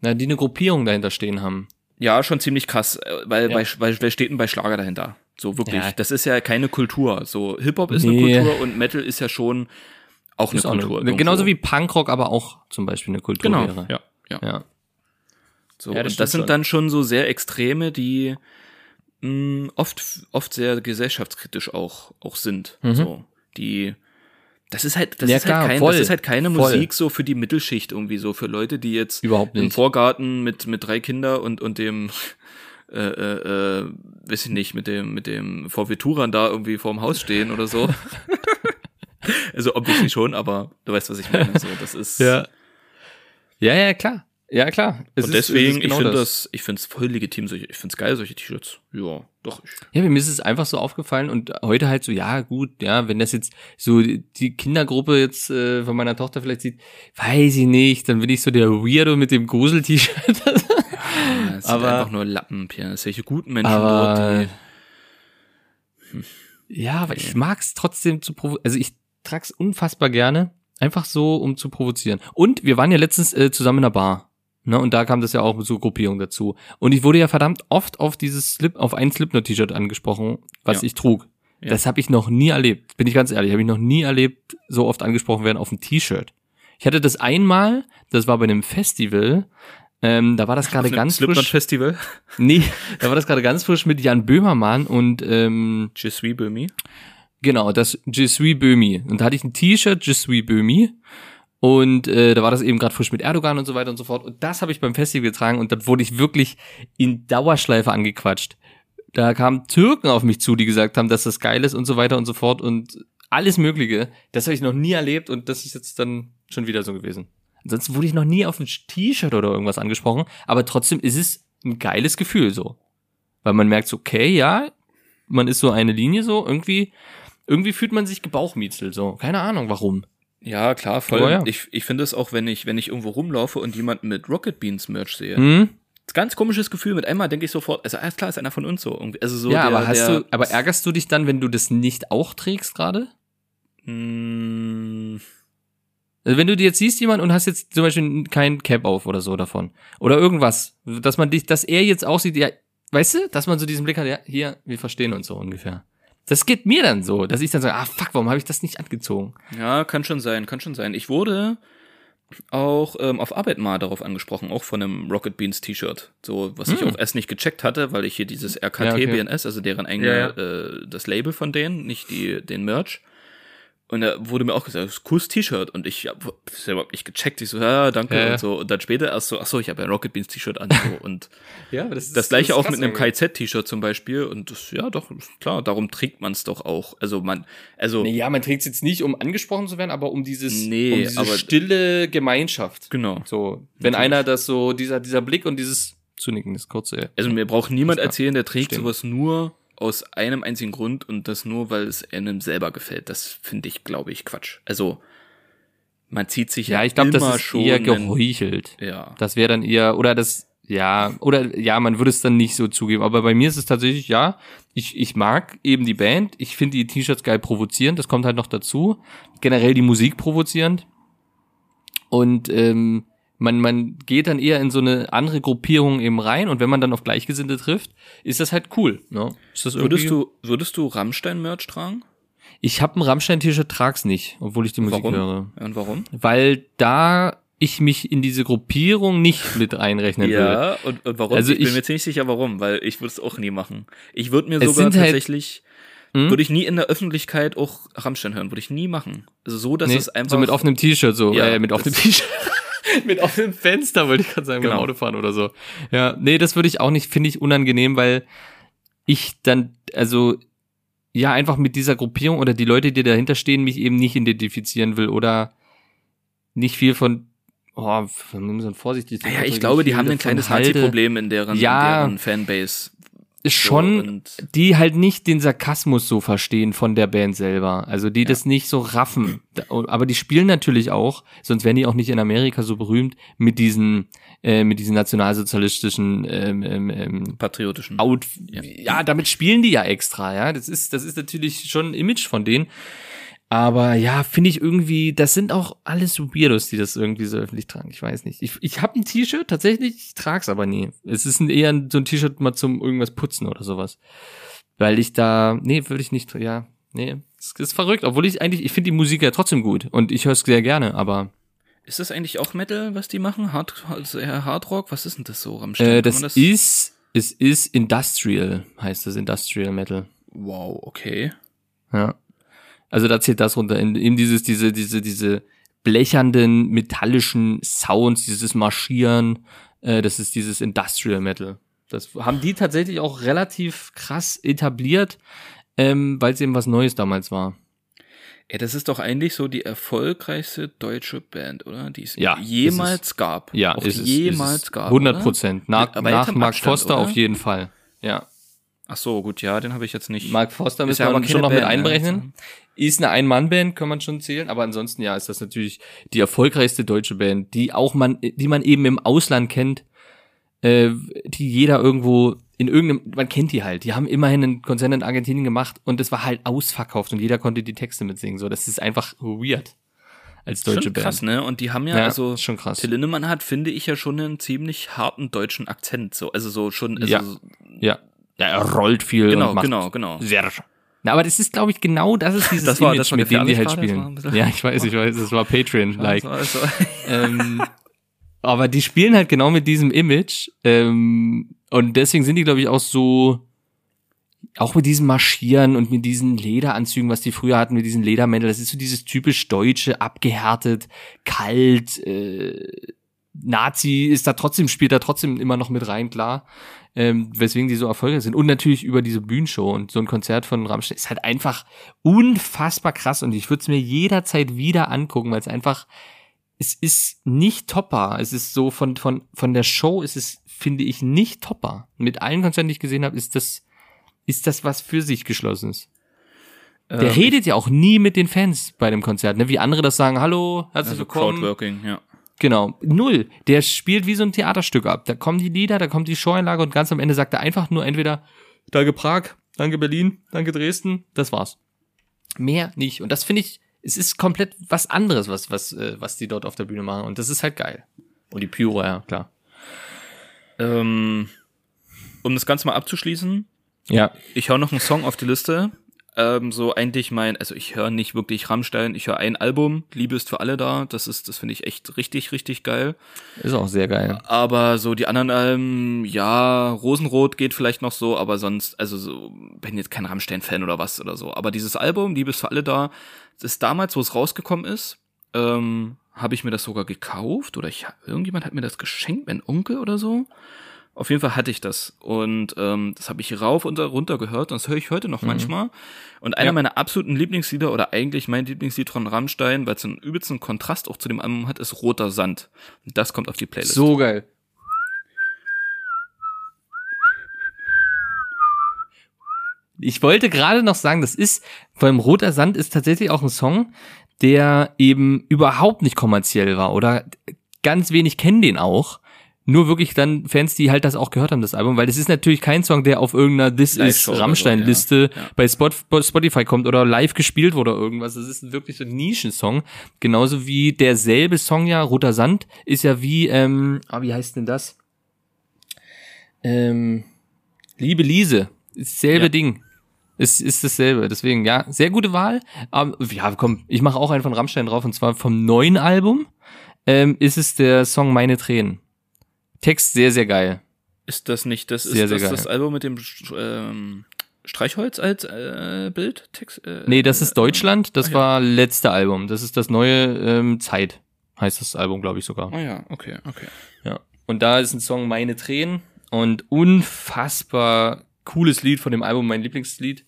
Na, die eine Gruppierung dahinter stehen haben. ja, schon ziemlich krass, äh, weil, Ja. bei, weil wer steht denn bei Schlager dahinter? So wirklich. Ja. Das ist ja keine Kultur. So Hip-Hop ist Nee. eine Kultur und Metal ist ja schon auch eine Ist auch Kultur. eine, genauso wie Punkrock aber auch zum Beispiel eine Kultur Genau. wäre. Ja, ja. Ja. So, Ja, das und das sind schon. dann schon so sehr Extreme, die mh, oft, oft sehr gesellschaftskritisch auch, auch sind. Mhm. So, die, das ist halt, das Ja, ist klar, halt kein, voll. das ist halt keine Voll. Musik so für die Mittelschicht irgendwie so, für Leute, die jetzt Überhaupt im nicht. Vorgarten mit, mit drei Kinder und, und dem, <laughs> äh, äh, äh, weiß ich nicht, mit dem, mit dem VW Touran da irgendwie vorm Haus stehen oder so. <laughs> also obviously schon, aber du weißt, was ich meine. So, das ist, Ja. Ja, ja, klar. Ja, klar. Es und es deswegen, ist genau ich finde das, ich finde es voll legitim, solche, ich finde es geil, solche T-Shirts. Ja, doch. Ich, Ja, mir ist es einfach so aufgefallen und heute halt so, ja gut, ja, wenn das jetzt so die Kindergruppe jetzt äh, von meiner Tochter vielleicht sieht, weiß ich nicht, dann bin ich so der Weirdo mit dem Grusel-T-Shirt. ja, es <laughs> Aber- sind einfach nur Lappen, Pierre. Solche guten Menschen Aber dort, ja, aber ich mag's trotzdem zu provozieren. Also ich trag's unfassbar gerne, einfach so, um zu provozieren. Und wir waren ja letztens äh, zusammen in einer Bar. Ne, und da kam das ja auch mit so Gruppierung dazu. Und ich wurde ja verdammt oft auf dieses Slip, auf ein Slipknot-T-Shirt angesprochen, was Ja. ich trug. Ja. Das habe ich noch nie erlebt. Bin ich ganz ehrlich, habe ich noch nie erlebt, so oft angesprochen werden auf ein T-Shirt. Ich hatte das einmal, das war bei einem Festival. Ähm, da war das <laughs> gerade ganz Slipknot frisch. Festival. <laughs> Nee, da war das gerade ganz frisch mit Jan Böhmermann und ähm, Je suis Böhmi. Genau, das Je suis Böhmi. Und da hatte ich ein T-Shirt Je suis Böhmi. Und äh, da war das eben gerade frisch mit Erdogan und so weiter und so fort. Und das habe ich beim Festival getragen und dann wurde ich wirklich in Dauerschleife angequatscht. da kamen Türken auf mich zu, die gesagt haben, dass das geil ist und so weiter und so fort und alles Mögliche. Das habe ich noch nie erlebt und das ist jetzt dann schon wieder so gewesen. Ansonsten wurde ich noch nie auf ein T-Shirt oder irgendwas angesprochen, aber trotzdem ist es ein geiles Gefühl so. Weil man merkt so, okay, ja, man ist so eine Linie so, irgendwie, irgendwie fühlt man sich gebauchmietzelt so. Keine Ahnung warum. Ja, klar, voll. Aber ja. Ich, ich finde es auch, wenn ich, wenn ich irgendwo rumlaufe und jemanden mit Rocket Beans Merch sehe. Hm? Ganz komisches Gefühl. Mit einmal denke ich sofort, also alles klar, ist einer von uns so. Irgendwie. Also so ja, der, aber hast der, du, aber ärgerst du dich dann, wenn du das nicht auch trägst gerade? Mh, Also wenn du dir jetzt siehst jemand und hast jetzt zum Beispiel kein Cap auf oder so davon oder irgendwas, dass man dich, dass er jetzt aussieht, ja, weißt du, dass man so diesen Blick hat, ja, hier, wir verstehen uns so ungefähr. Das geht mir dann so, dass ich dann sage, ah fuck, warum habe ich das nicht angezogen? Ja, kann schon sein, kann schon sein. Ich wurde auch ähm, auf Arbeit mal darauf angesprochen, auch von einem Rocket Beans T-Shirt. So, was ich auch erst nicht gecheckt hatte, weil ich hier dieses RKT Hm. Ja, okay. BNS, also deren eigene, Ja, Äh, das Label von denen, nicht die, den Merch. Und da wurde mir auch gesagt, das ist ein cooles T-Shirt. Und ich habe das ja überhaupt nicht gecheckt. Ich so, ja, danke. Ja, ja. Und so. Und dann später erst so, ach so, ich habe ja ein Rocket Beans T-Shirt an. So. <laughs> Und Ja, das ist das gleiche auch mit einem KZ-T-Shirt zum Beispiel. Und das, ja, doch, klar, darum trägt man es doch auch. Also man, also, Nee, ja, man trägt es jetzt nicht, um angesprochen zu werden, aber um dieses, Nee, um diese aber- stille Gemeinschaft. genau. So, wenn Natürlich. einer das so, dieser, dieser Blick und dieses Zunicken, das kurze. Also mir braucht niemand erzählen, der trägt stimmt. sowas nur aus einem einzigen Grund und das nur, weil es einem selber gefällt. Das finde ich, glaube ich, Quatsch. Also man zieht sich ja, Ja, ich glaube, das immer ist schon eher einen- geheuchelt. Ja. Das wäre dann eher, oder das, ja, oder ja, man würde es dann nicht so zugeben. Aber bei mir ist es tatsächlich, ja, ich, ich mag eben die Band. Ich finde die T-Shirts geil provozierend, das kommt halt noch dazu. Generell die Musik provozierend. Und ähm, man, man geht dann eher in so eine andere Gruppierung eben rein und wenn man dann auf Gleichgesinnte trifft, ist das halt cool. Ne? Ist das Würdest du, würdest du Rammstein-Merch tragen? Ich habe ein Rammstein-T-Shirt, trag's nicht, obwohl ich die Musik Warum? höre. Ja, Und warum? Weil da ich mich in diese Gruppierung nicht mit einrechnen will. Ja, und, und warum? Also ich bin ich- mir ziemlich sicher, warum, weil ich würde es auch nie machen. Ich würde mir sogar halt- tatsächlich, Hm? würde ich nie in der Öffentlichkeit auch Rammstein hören, würde ich nie machen. Also so, dass Nee, es einfach so mit offenem T-Shirt, so, Ja, äh, mit offenem T-Shirt. <laughs> mit offenem Fenster, wollte ich gerade sagen, beim Genau. Autofahren oder so. Ja, nee, das würde ich auch nicht, finde ich unangenehm, weil ich dann, also, ja, einfach mit dieser Gruppierung oder die Leute, die dahinter stehen, mich eben nicht identifizieren will oder nicht viel von, oh, wir müssen vorsichtig Naja, ich glaube, die haben ein kleines Nazi-Problem in deren, Ja. in deren Fanbase. Schon, So, die halt nicht den Sarkasmus so verstehen von der Band selber. Also die das nicht so raffen. Da- Aber die spielen natürlich auch, sonst wären die auch nicht in Amerika so berühmt, mit diesen, äh, mit diesen nationalsozialistischen ähm, ähm, ähm, Patriotischen. Out. Ja. Ja. damit spielen die ja extra, ja. Das ist, das ist natürlich schon ein Image von denen. Aber ja, finde ich irgendwie, das sind auch alles so Weirdos, die das irgendwie so öffentlich tragen. Ich weiß nicht. Ich, ich habe ein T-Shirt, tatsächlich, ich trag's aber nie. Es ist ein, eher so ein T-Shirt mal zum irgendwas putzen oder sowas. Weil ich da, nee, würde ich nicht, ja, nee, es ist verrückt. Obwohl ich eigentlich, ich finde die Musik ja trotzdem gut und ich höre es sehr gerne, aber Ist das eigentlich auch Metal, was die machen? Hard, also eher Hardrock? Was ist denn das so, Rammstein? äh, Kann das, man ist, es ist Industrial, heißt das, Industrial Metal. Wow, okay. Ja. Also da zählt das runter. In, in dieses, diese, diese, diese blechernden, metallischen Sounds, dieses Marschieren, äh, das ist dieses Industrial Metal. Das haben die tatsächlich auch relativ krass etabliert, ähm, weil es eben was Neues damals war. Ey, das ist doch eigentlich so die erfolgreichste deutsche Band, oder? Die es Ja, jemals gab. Ja, auch ist es, jemals ist es. gab. 100 oder? Prozent. Nach, nach Mark Abstand, Foster oder? auf jeden Fall. Ja. Ach so, gut, ja, den habe ich jetzt nicht. Mark Foster müssen ja wir schon noch mit Band, ne? einberechnen. Ist eine Ein-Mann-Band, kann man schon zählen, aber ansonsten ja, ist das natürlich die erfolgreichste deutsche Band, die auch man, die man eben im Ausland kennt, äh, die jeder irgendwo in irgendeinem, man kennt die halt. Die haben immerhin ein Konzert in Argentinien gemacht und es war halt ausverkauft und jeder konnte die Texte mitsingen. So, das ist einfach weird als deutsche schon Band. krass, ne? Und die haben ja, Ja, also schon krass. Till Lindemann hat, finde ich ja schon einen ziemlich harten deutschen Akzent, so, also so schon, also Ja. so- Ja. Ja, er rollt viel genau, und macht genau, genau. sehr. Na, aber das ist, glaube ich, genau das ist <laughs> dieses Das war- Image, das mit dem die halt spielen. Ja, ich weiß, ich weiß, das war Patreon-like. <laughs> Ähm, aber die spielen halt genau mit diesem Image. Ähm, und deswegen sind die, glaube ich, auch so, auch mit diesem Marschieren und mit diesen Lederanzügen, was die früher hatten, mit diesen Ledermänteln. Das ist so dieses typisch deutsche, abgehärtet, kalt, äh, Nazi ist da trotzdem, spielt da trotzdem immer noch mit rein, klar. Ähm, weswegen die so erfolgreich sind. Und natürlich über diese Bühnenshow und so ein Konzert von Rammstein ist halt einfach unfassbar krass und ich würde es mir jederzeit wieder angucken, weil es einfach, es ist nicht topper. Es ist so von, von, von der Show ist es, finde ich, nicht topper. Mit allen Konzerten, die ich gesehen habe, ist das, ist das was für sich geschlossenes. Der Ähm, redet ja auch nie mit den Fans bei dem Konzert, ne? Wie andere das sagen, hallo, herzlich Also willkommen. Crowdworking, ja. Genau, null. Der spielt wie so ein Theaterstück ab. Da kommen die Lieder, da kommt die Showeinlage und ganz am Ende sagt er einfach nur entweder Danke Prag, danke Berlin, danke Dresden, das war's. Mehr nicht. Und das finde ich, es ist komplett was anderes, was, was, äh, was die dort auf der Bühne machen. Und das ist halt geil. Und die Pyro, ja, klar. Ähm, um das Ganze mal abzuschließen, Ja. ich hau noch einen Song auf die Liste. Ähm, so eigentlich mein, also ich höre nicht wirklich Rammstein, ich höre ein Album, Liebe ist für alle da. Das ist, das finde ich echt richtig, richtig geil. Ist auch sehr geil. Aber so die anderen Alben, ja, Rosenrot geht vielleicht noch so, aber sonst, also so, bin jetzt kein Rammstein-Fan oder was oder so. Aber dieses Album, Liebe ist für alle da, das ist damals, wo es rausgekommen ist, ähm, habe ich mir das sogar gekauft oder ich, irgendjemand hat mir das geschenkt, mein Onkel oder so. Auf jeden Fall hatte ich das und ähm, das habe ich rauf und runter gehört und das höre ich heute noch manchmal. Und einer Ja. meiner absoluten Lieblingslieder oder eigentlich mein Lieblingslied von Rammstein, weil es einen übelsten Kontrast auch zu dem Album hat, ist Roter Sand. Und das kommt auf die Playlist. So geil. Ich wollte gerade noch sagen, das ist, vor allem Roter Sand ist tatsächlich auch ein Song, der eben überhaupt nicht kommerziell war oder ganz wenig kennen den auch. Nur wirklich dann Fans, die halt das auch gehört haben, das Album, weil das ist natürlich kein Song, der auf irgendeiner This is Rammstein-Liste ja. Ja. bei Spot Spotify kommt oder live gespielt wurde oder irgendwas. Das ist wirklich so ein Nischensong. Genauso wie derselbe Song ja, Roter Sand, ist ja wie, ähm, ah, wie heißt denn das? Ähm, Liebe Liese. Ist dasselbe Ja. Ding. Ist, ist dasselbe. Deswegen, ja, sehr gute Wahl. Aber, ja, komm, ich mache auch einen von Rammstein drauf und zwar vom neuen Album ähm, ist es der Song Meine Tränen. Text sehr, sehr geil. Ist das nicht, das ist Sehr, sehr das, geil. das Album mit dem ähm, Streichholz als äh, Bild? Text, äh, Nee, das ist Deutschland. Das ah, ja. war letzte Album. Das ist das neue ähm, Zeit. Heißt das Album, glaube ich sogar. Oh ja, okay, okay. Ja. Und da ist ein Song Meine Tränen und unfassbar cooles Lied von dem Album, mein Lieblingslied.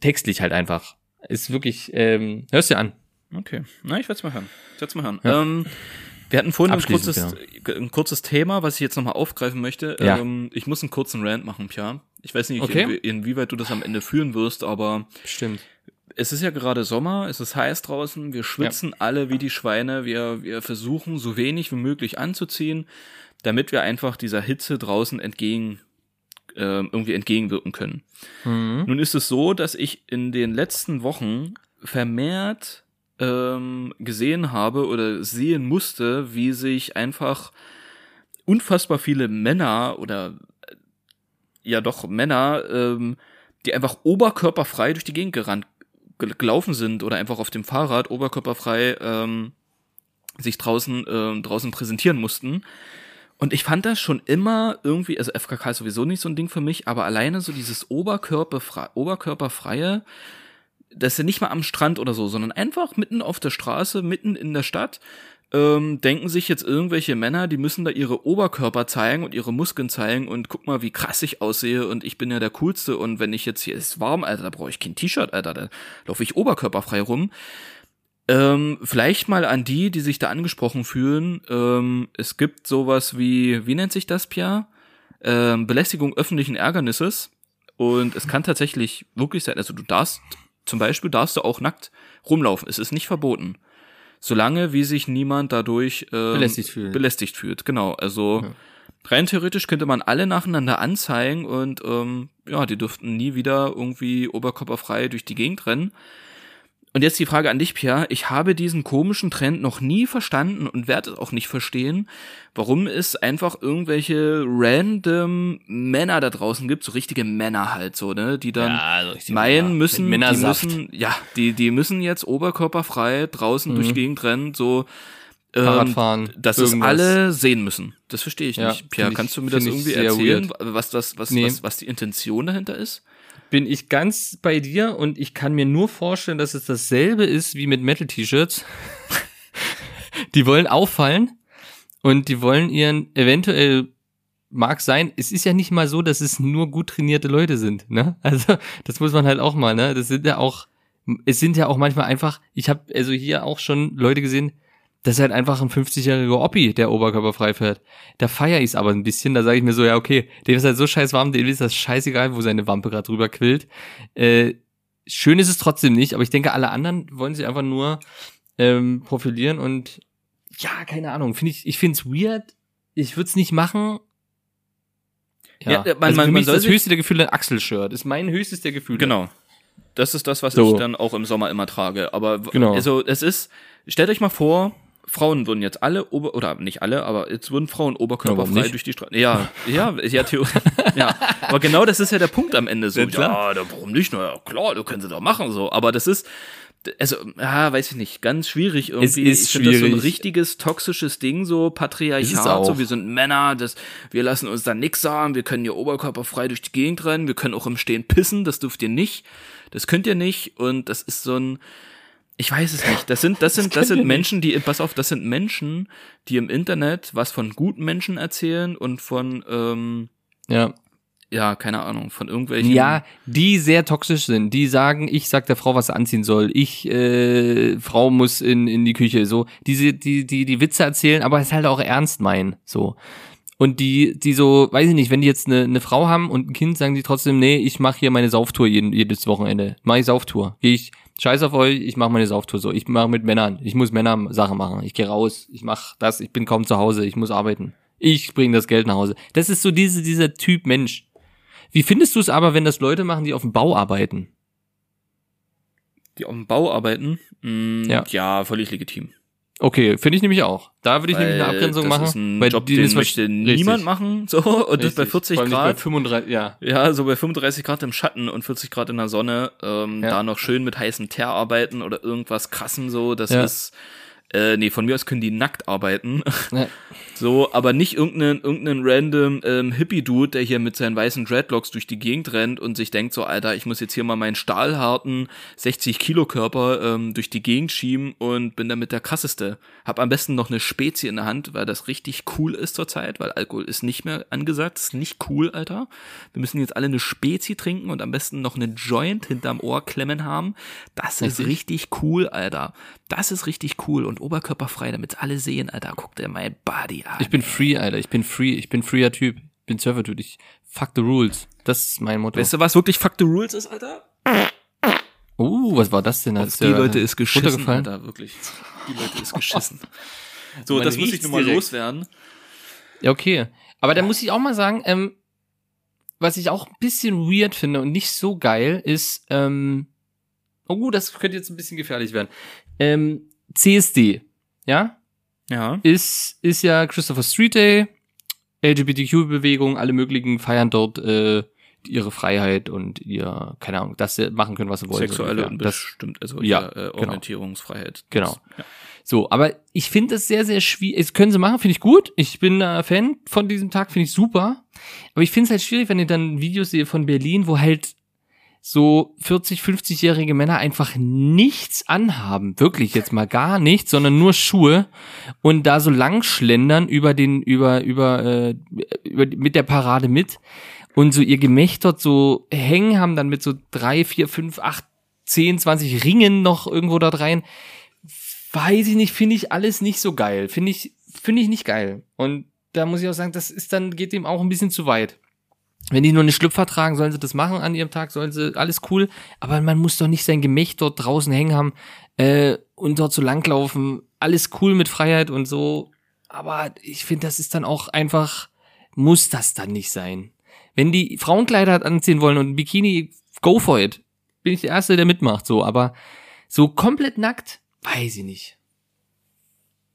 Textlich halt einfach. Ist wirklich, ähm, hörst dir an. Okay. Na, ich werde es mal hören. Ich werde mal hören. Ja. Ähm, wir hatten vorhin ein kurzes, ein kurzes Thema, was ich jetzt nochmal aufgreifen möchte. Ja. Ähm, ich muss einen kurzen Rant machen, Pia. Ich weiß nicht, Okay. inwie- inwieweit du das am Ende führen wirst, aber Stimmt. es ist ja gerade Sommer, es ist heiß draußen, wir schwitzen alle wie die Schweine, wir, wir versuchen so wenig wie möglich anzuziehen, damit wir einfach dieser Hitze draußen entgegen, ähm, irgendwie entgegenwirken können. Mhm. Nun ist es so, dass ich in den letzten Wochen vermehrt ähm, gesehen habe oder sehen musste, wie sich einfach unfassbar viele Männer oder äh, ja doch Männer, ähm, die einfach oberkörperfrei durch die Gegend gerannt, gel- gelaufen sind oder einfach auf dem Fahrrad oberkörperfrei ähm, sich draußen ähm, draußen präsentieren mussten. Und ich fand das schon immer irgendwie, also FKK ist sowieso nicht so ein Ding für mich, aber alleine so dieses Oberkörperfrei, Oberkörperfreie, das ist ja nicht mal am Strand oder so, sondern einfach mitten auf der Straße, mitten in der Stadt, ähm, denken sich jetzt irgendwelche Männer, die müssen da ihre Oberkörper zeigen und ihre Muskeln zeigen und guck mal, wie krass ich aussehe und ich bin ja der Coolste und wenn ich jetzt hier ist warm, Alter, da brauche ich kein T-Shirt, Alter, da laufe ich oberkörperfrei rum. Ähm, vielleicht mal an die, die sich da angesprochen fühlen. Ähm, es gibt sowas wie, wie nennt sich das, Pia? Ähm, Belästigung öffentlichen Ärgernisses. Und es kann tatsächlich wirklich sein, also du darfst, zum Beispiel darfst du auch nackt rumlaufen. Es ist nicht verboten. Solange wie sich niemand dadurch ähm, Belästigt fühlt. Belästigt fühlt, genau. Also rein theoretisch könnte man alle nacheinander anzeigen und ähm, ja, die dürften nie wieder irgendwie oberkörperfrei durch die Gegend rennen. Und jetzt die Frage an dich, Pierre. Ich habe diesen komischen Trend noch nie verstanden und werde es auch nicht verstehen, warum es einfach irgendwelche random Männer da draußen gibt, so richtige Männer halt so, ne, die dann Ja, meinen Männer. müssen, die müssen, ja, die, die müssen jetzt oberkörperfrei draußen durch die Gegend rennen, so, ähm, Mhm. Fahrradfahren, dass es irgendwas. alle sehen müssen. Das verstehe ich Ja, nicht. Ich- kannst du mir das irgendwie erzählen, weird. was, was, was, Nee. was, was die Intention dahinter ist? Bin ich ganz bei dir und ich kann mir nur vorstellen, dass es dasselbe ist wie mit Metal-T-Shirts. <laughs> die wollen auffallen und die wollen ihren eventuell mag sein. Es ist ja nicht mal so, dass es nur gut trainierte Leute sind, ne? Also, das muss man halt auch mal, ne? Das sind ja auch, es sind ja auch manchmal einfach, ich habe also hier auch schon Leute gesehen, das ist halt einfach ein 50-jähriger Oppi, der oberkörperfrei fährt. Da feier ich es aber ein bisschen, da sage ich mir so, ja, okay, dem ist halt so scheiß warm, dem ist das scheißegal, wo seine Wampe gerade drüber quillt. Äh, schön ist es trotzdem nicht, aber ich denke, alle anderen wollen sich einfach nur ähm, profilieren und ja, keine Ahnung, finde ich, ich finde es weird, ich würde es nicht machen. Ja, man- also man- man soll das höchste der Gefühle ein Axel-Shirt. Ist mein höchstes der Gefühle. Genau. Das ist das, was So. ich dann auch im Sommer immer trage. Aber Genau. also es ist, stellt euch mal vor, Frauen würden jetzt alle Ober oder nicht alle, aber jetzt würden Frauen oberkörperfrei durch die Straße. Ja, ja, ja, theoretisch. <laughs> ja, aber genau das ist ja der Punkt am Ende so. Ja, klar. Ja, warum nicht? Na ja, klar, du können sie doch machen so. Aber das ist also, ja, weiß ich nicht, ganz schwierig irgendwie. ist ich finde das so ein richtiges toxisches Ding, so es Patriarchat, so wir sind Männer, das, wir lassen uns da nix sagen, wir können hier oberkörperfrei durch die Gegend rennen, wir können auch im Stehen pissen, das dürft ihr nicht, das könnt ihr nicht und das ist so ein, ich weiß es nicht, <laughs> das sind, das sind, das sind Menschen, die, pass auf, das sind Menschen, die im Internet was von guten Menschen erzählen und von, ähm, Ja. ja, keine Ahnung, von irgendwelchen. Ja, die sehr toxisch sind. Die sagen, ich sag der Frau, was sie anziehen soll. Ich, äh, Frau muss in, in die Küche. So, diese, die, die, die Witze erzählen, aber es halt auch ernst meinen. So. Und die, die so, weiß ich nicht, wenn die jetzt eine, eine Frau haben und ein Kind, sagen die trotzdem, nee, ich mache hier meine Sauftour jeden, jedes Wochenende. Mach ich Sauftour. Geh ich, scheiß auf euch, ich mache meine Sauftour so. Ich mache mit Männern. Ich muss Männer Sachen machen. Ich gehe raus, ich mach das, ich bin kaum zu Hause, ich muss arbeiten. Ich bringe das Geld nach Hause. Das ist so diese, dieser Typ Mensch. Wie findest du es aber, wenn das Leute machen, die auf dem Bau arbeiten? Die auf dem Bau arbeiten, mh, Ja. ja, völlig legitim. Okay, finde ich nämlich auch. Da würde ich nämlich eine Weil Abgrenzung das machen. ist ein weil Job, den ist möchte richtig. niemand machen, so, und das bei Richtig. 40 Vor allem nicht Grad. Bei 35, ja. Ja, so bei 35 Grad im Schatten und 40 Grad in der Sonne, ähm, Ja. da noch schön mit heißem Teer arbeiten oder irgendwas krassem so, das Ja. ist, äh, nee, von mir aus können die nackt arbeiten. Ja. <laughs> So, aber nicht irgendeinen, irgendeinen random ähm, Hippie-Dude, der hier mit seinen weißen Dreadlocks durch die Gegend rennt und sich denkt so, Alter, ich muss jetzt hier mal meinen stahlharten 60-Kilo-Körper ähm, durch die Gegend schieben und bin damit der krasseste. Hab am besten noch eine Spezie in der Hand, weil das richtig cool ist zurzeit, weil Alkohol ist nicht mehr angesagt, ist nicht cool, Alter. Wir müssen jetzt alle eine Spezie trinken und am besten noch einen Joint hinterm Ohr klemmen haben. Das ist Richtig. richtig cool, Alter. Das ist richtig cool und oberkörperfrei, damit alle sehen, Alter, guck dir mein Body an. Ich bin free, Alter. Ich bin free. Ich bin freer Typ. Ich bin Surfer-Typ. Ich fuck the rules. Das ist mein Motto. Weißt du, was wirklich Fuck the Rules ist, Alter? uh, was war das denn? Auf Hat's die Leute ist geschissen, runtergefallen? Alter, wirklich. Die Leute ist geschissen. <laughs> So, Man das muss ich nur mal direkt. loswerden. Ja, okay. Aber da muss ich auch mal sagen, ähm, was ich auch ein bisschen weird finde und nicht so geil ist, ähm, oh, das könnte jetzt ein bisschen gefährlich werden. Ähm, CSD, ja, Ja. ist, ist ja Christopher Street Day, LGBTQ-Bewegung, alle möglichen feiern dort äh, ihre Freiheit und ihr, keine Ahnung, dass sie machen können, was sie wollen. Sexuelle und das, bestimmt, also Ja, ja, äh, genau. Orientierungsfreiheit. Genau. Ja. So, aber ich finde das sehr, sehr schwierig. Das können sie machen, finde ich gut. Ich bin äh, Fan von diesem Tag, finde ich super. Aber ich finde es halt schwierig, wenn ihr dann Videos seht von Berlin, wo halt so 40, 50-jährige Männer einfach nichts anhaben. Wirklich jetzt mal gar nichts, sondern nur Schuhe und da so lang schlendern über den, über, über, äh, über, mit der Parade mit und so ihr Gemächt dort so hängen haben, dann mit so drei, vier, fünf, acht, zehn, zwanzig Ringen noch irgendwo dort rein weiß ich nicht, finde ich alles nicht so geil. Finde ich, finde ich nicht geil. Und da muss ich auch sagen, das ist dann, geht dem auch ein bisschen zu weit. Wenn die nur eine Schlüpfer tragen, sollen sie das machen an ihrem Tag, sollen sie, alles cool. Aber man muss doch nicht sein Gemächt dort draußen hängen haben, äh, und dort so langlaufen. Alles cool mit Freiheit und so. Aber ich finde, das ist dann auch einfach, muss das dann nicht sein. Wenn die Frauenkleider anziehen wollen und ein Bikini, go for it. Bin ich der Erste, der mitmacht, so. Aber so komplett nackt, weiß ich nicht.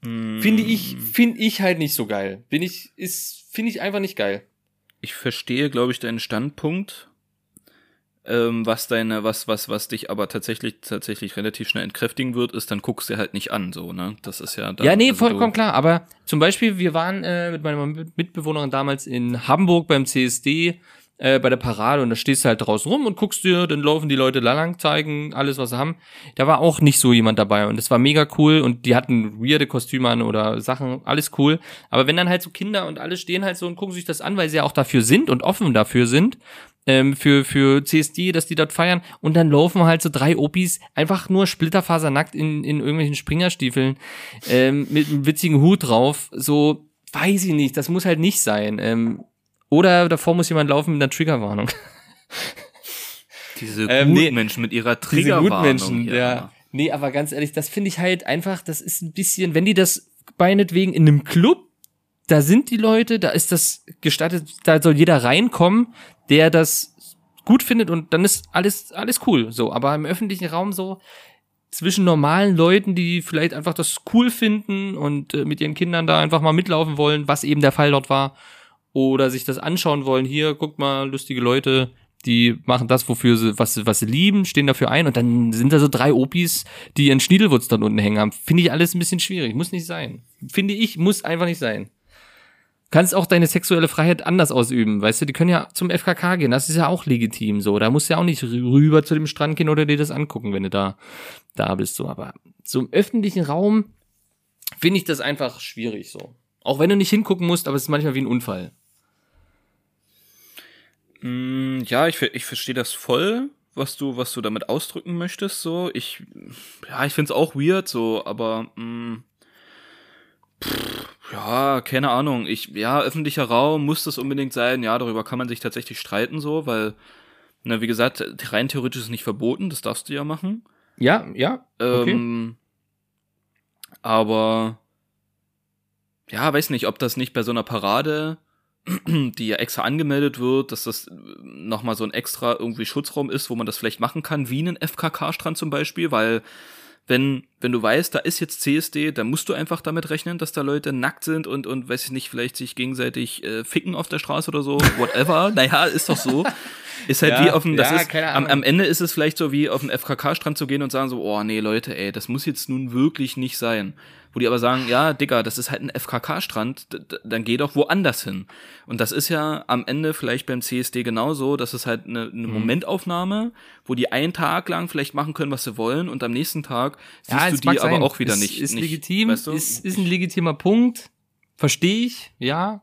Finde ich, finde ich halt nicht so geil. Bin ich, ist, finde ich einfach nicht geil. Ich verstehe, glaube ich, deinen Standpunkt. Ähm, was deine, was, was, was dich aber tatsächlich, tatsächlich relativ schnell entkräftigen wird, ist, dann guckst du halt nicht an, so, ne? Das ist ja dann, ja, nee, also vollkommen klar. Aber zum Beispiel, wir waren äh, mit meiner Mitbewohnerin damals in Hamburg beim CSD äh, bei der Parade und da stehst du halt draußen rum und guckst dir, dann laufen die Leute lang, zeigen alles, was sie haben. Da war auch nicht so jemand dabei und das war mega cool und die hatten weirde Kostüme an oder Sachen, alles cool. Aber wenn dann halt so Kinder und alle stehen halt so und gucken sich das an, weil sie ja auch dafür sind und offen dafür sind, ähm, für, für CSD, dass die dort feiern und dann laufen halt so drei Opis einfach nur splitterfasernackt in, in irgendwelchen Springerstiefeln ähm, mit einem witzigen Hut drauf, so weiß ich nicht, das muss halt nicht sein. Ähm, oder davor muss jemand laufen mit einer Triggerwarnung. <laughs> Diese Ähm, nee, Gutmenschen mit ihrer Diese Triggerwarnung. Gutmenschen, hier. ja. Nee, aber ganz ehrlich, das finde ich halt einfach, das ist ein bisschen, wenn die das meinetwegen in einem Club, da sind die Leute, da ist das gestattet, da soll jeder reinkommen, der das gut findet und dann ist alles, alles cool, so. Aber im öffentlichen Raum so, zwischen normalen Leuten, die vielleicht einfach das cool finden und äh, mit ihren Kindern da einfach mal mitlaufen wollen, was eben der Fall dort war, oder sich das anschauen wollen. Hier, guckt mal, lustige Leute, die machen das, wofür sie, was, was sie lieben, stehen dafür ein und dann sind da so drei Opis, die ihren Schniedelwurz dort unten hängen haben. Finde ich alles ein bisschen schwierig. Muss nicht sein. Finde ich, muss einfach nicht sein. Kannst auch deine sexuelle Freiheit anders ausüben, weißt du? Die können ja zum FKK gehen, das ist ja auch legitim so. Da musst du ja auch nicht rü- rüber zu dem Strand gehen oder dir das angucken, wenn du da, da bist so. Aber so im öffentlichen Raum finde ich das einfach schwierig so. Auch wenn du nicht hingucken musst, aber es ist manchmal wie ein Unfall. Mm, Ja, ich, ich verstehe das voll, was du, was du damit ausdrücken möchtest. So, ich, ja, ich find's auch weird, so, aber mm, pff, ja, keine Ahnung. Ich, ja, öffentlicher Raum muss das unbedingt sein. Ja, darüber kann man sich tatsächlich streiten, so, weil, na, wie gesagt, rein theoretisch ist es nicht verboten. Das darfst du ja machen. Ja, ja, okay. Ähm, aber ja, weiß nicht, ob das nicht bei so einer Parade, <clears throat> die ja extra angemeldet wird, dass das nochmal so ein extra irgendwie Schutzraum ist, wo man das vielleicht machen kann, wie einen FKK-Strand zum Beispiel, weil wenn, wenn du weißt, da ist jetzt CSD, dann musst du einfach damit rechnen, dass da Leute nackt sind und, und weiß ich nicht, vielleicht sich gegenseitig äh, ficken auf der Straße oder so, whatever. <laughs> naja, ist doch so. Ist halt Ja, wie auf dem, das ja, ist, am, am Ende ist es vielleicht so wie auf den FKK-Strand zu gehen und sagen so, oh nee, Leute, ey, das muss jetzt nun wirklich nicht sein. Wo die aber sagen, ja, Digga, das ist halt ein FKK-Strand, dann geh doch woanders hin. Und das ist ja am Ende vielleicht beim CSD genauso, das ist halt eine, Mhm. eine Momentaufnahme, wo die einen Tag lang vielleicht machen können, was sie wollen und am nächsten Tag siehst Ja, du die aber sein. auch wieder ist, nicht. Ist nicht, legitim, weißt du? ist, ist ein legitimer Punkt. Verstehe ich, ja.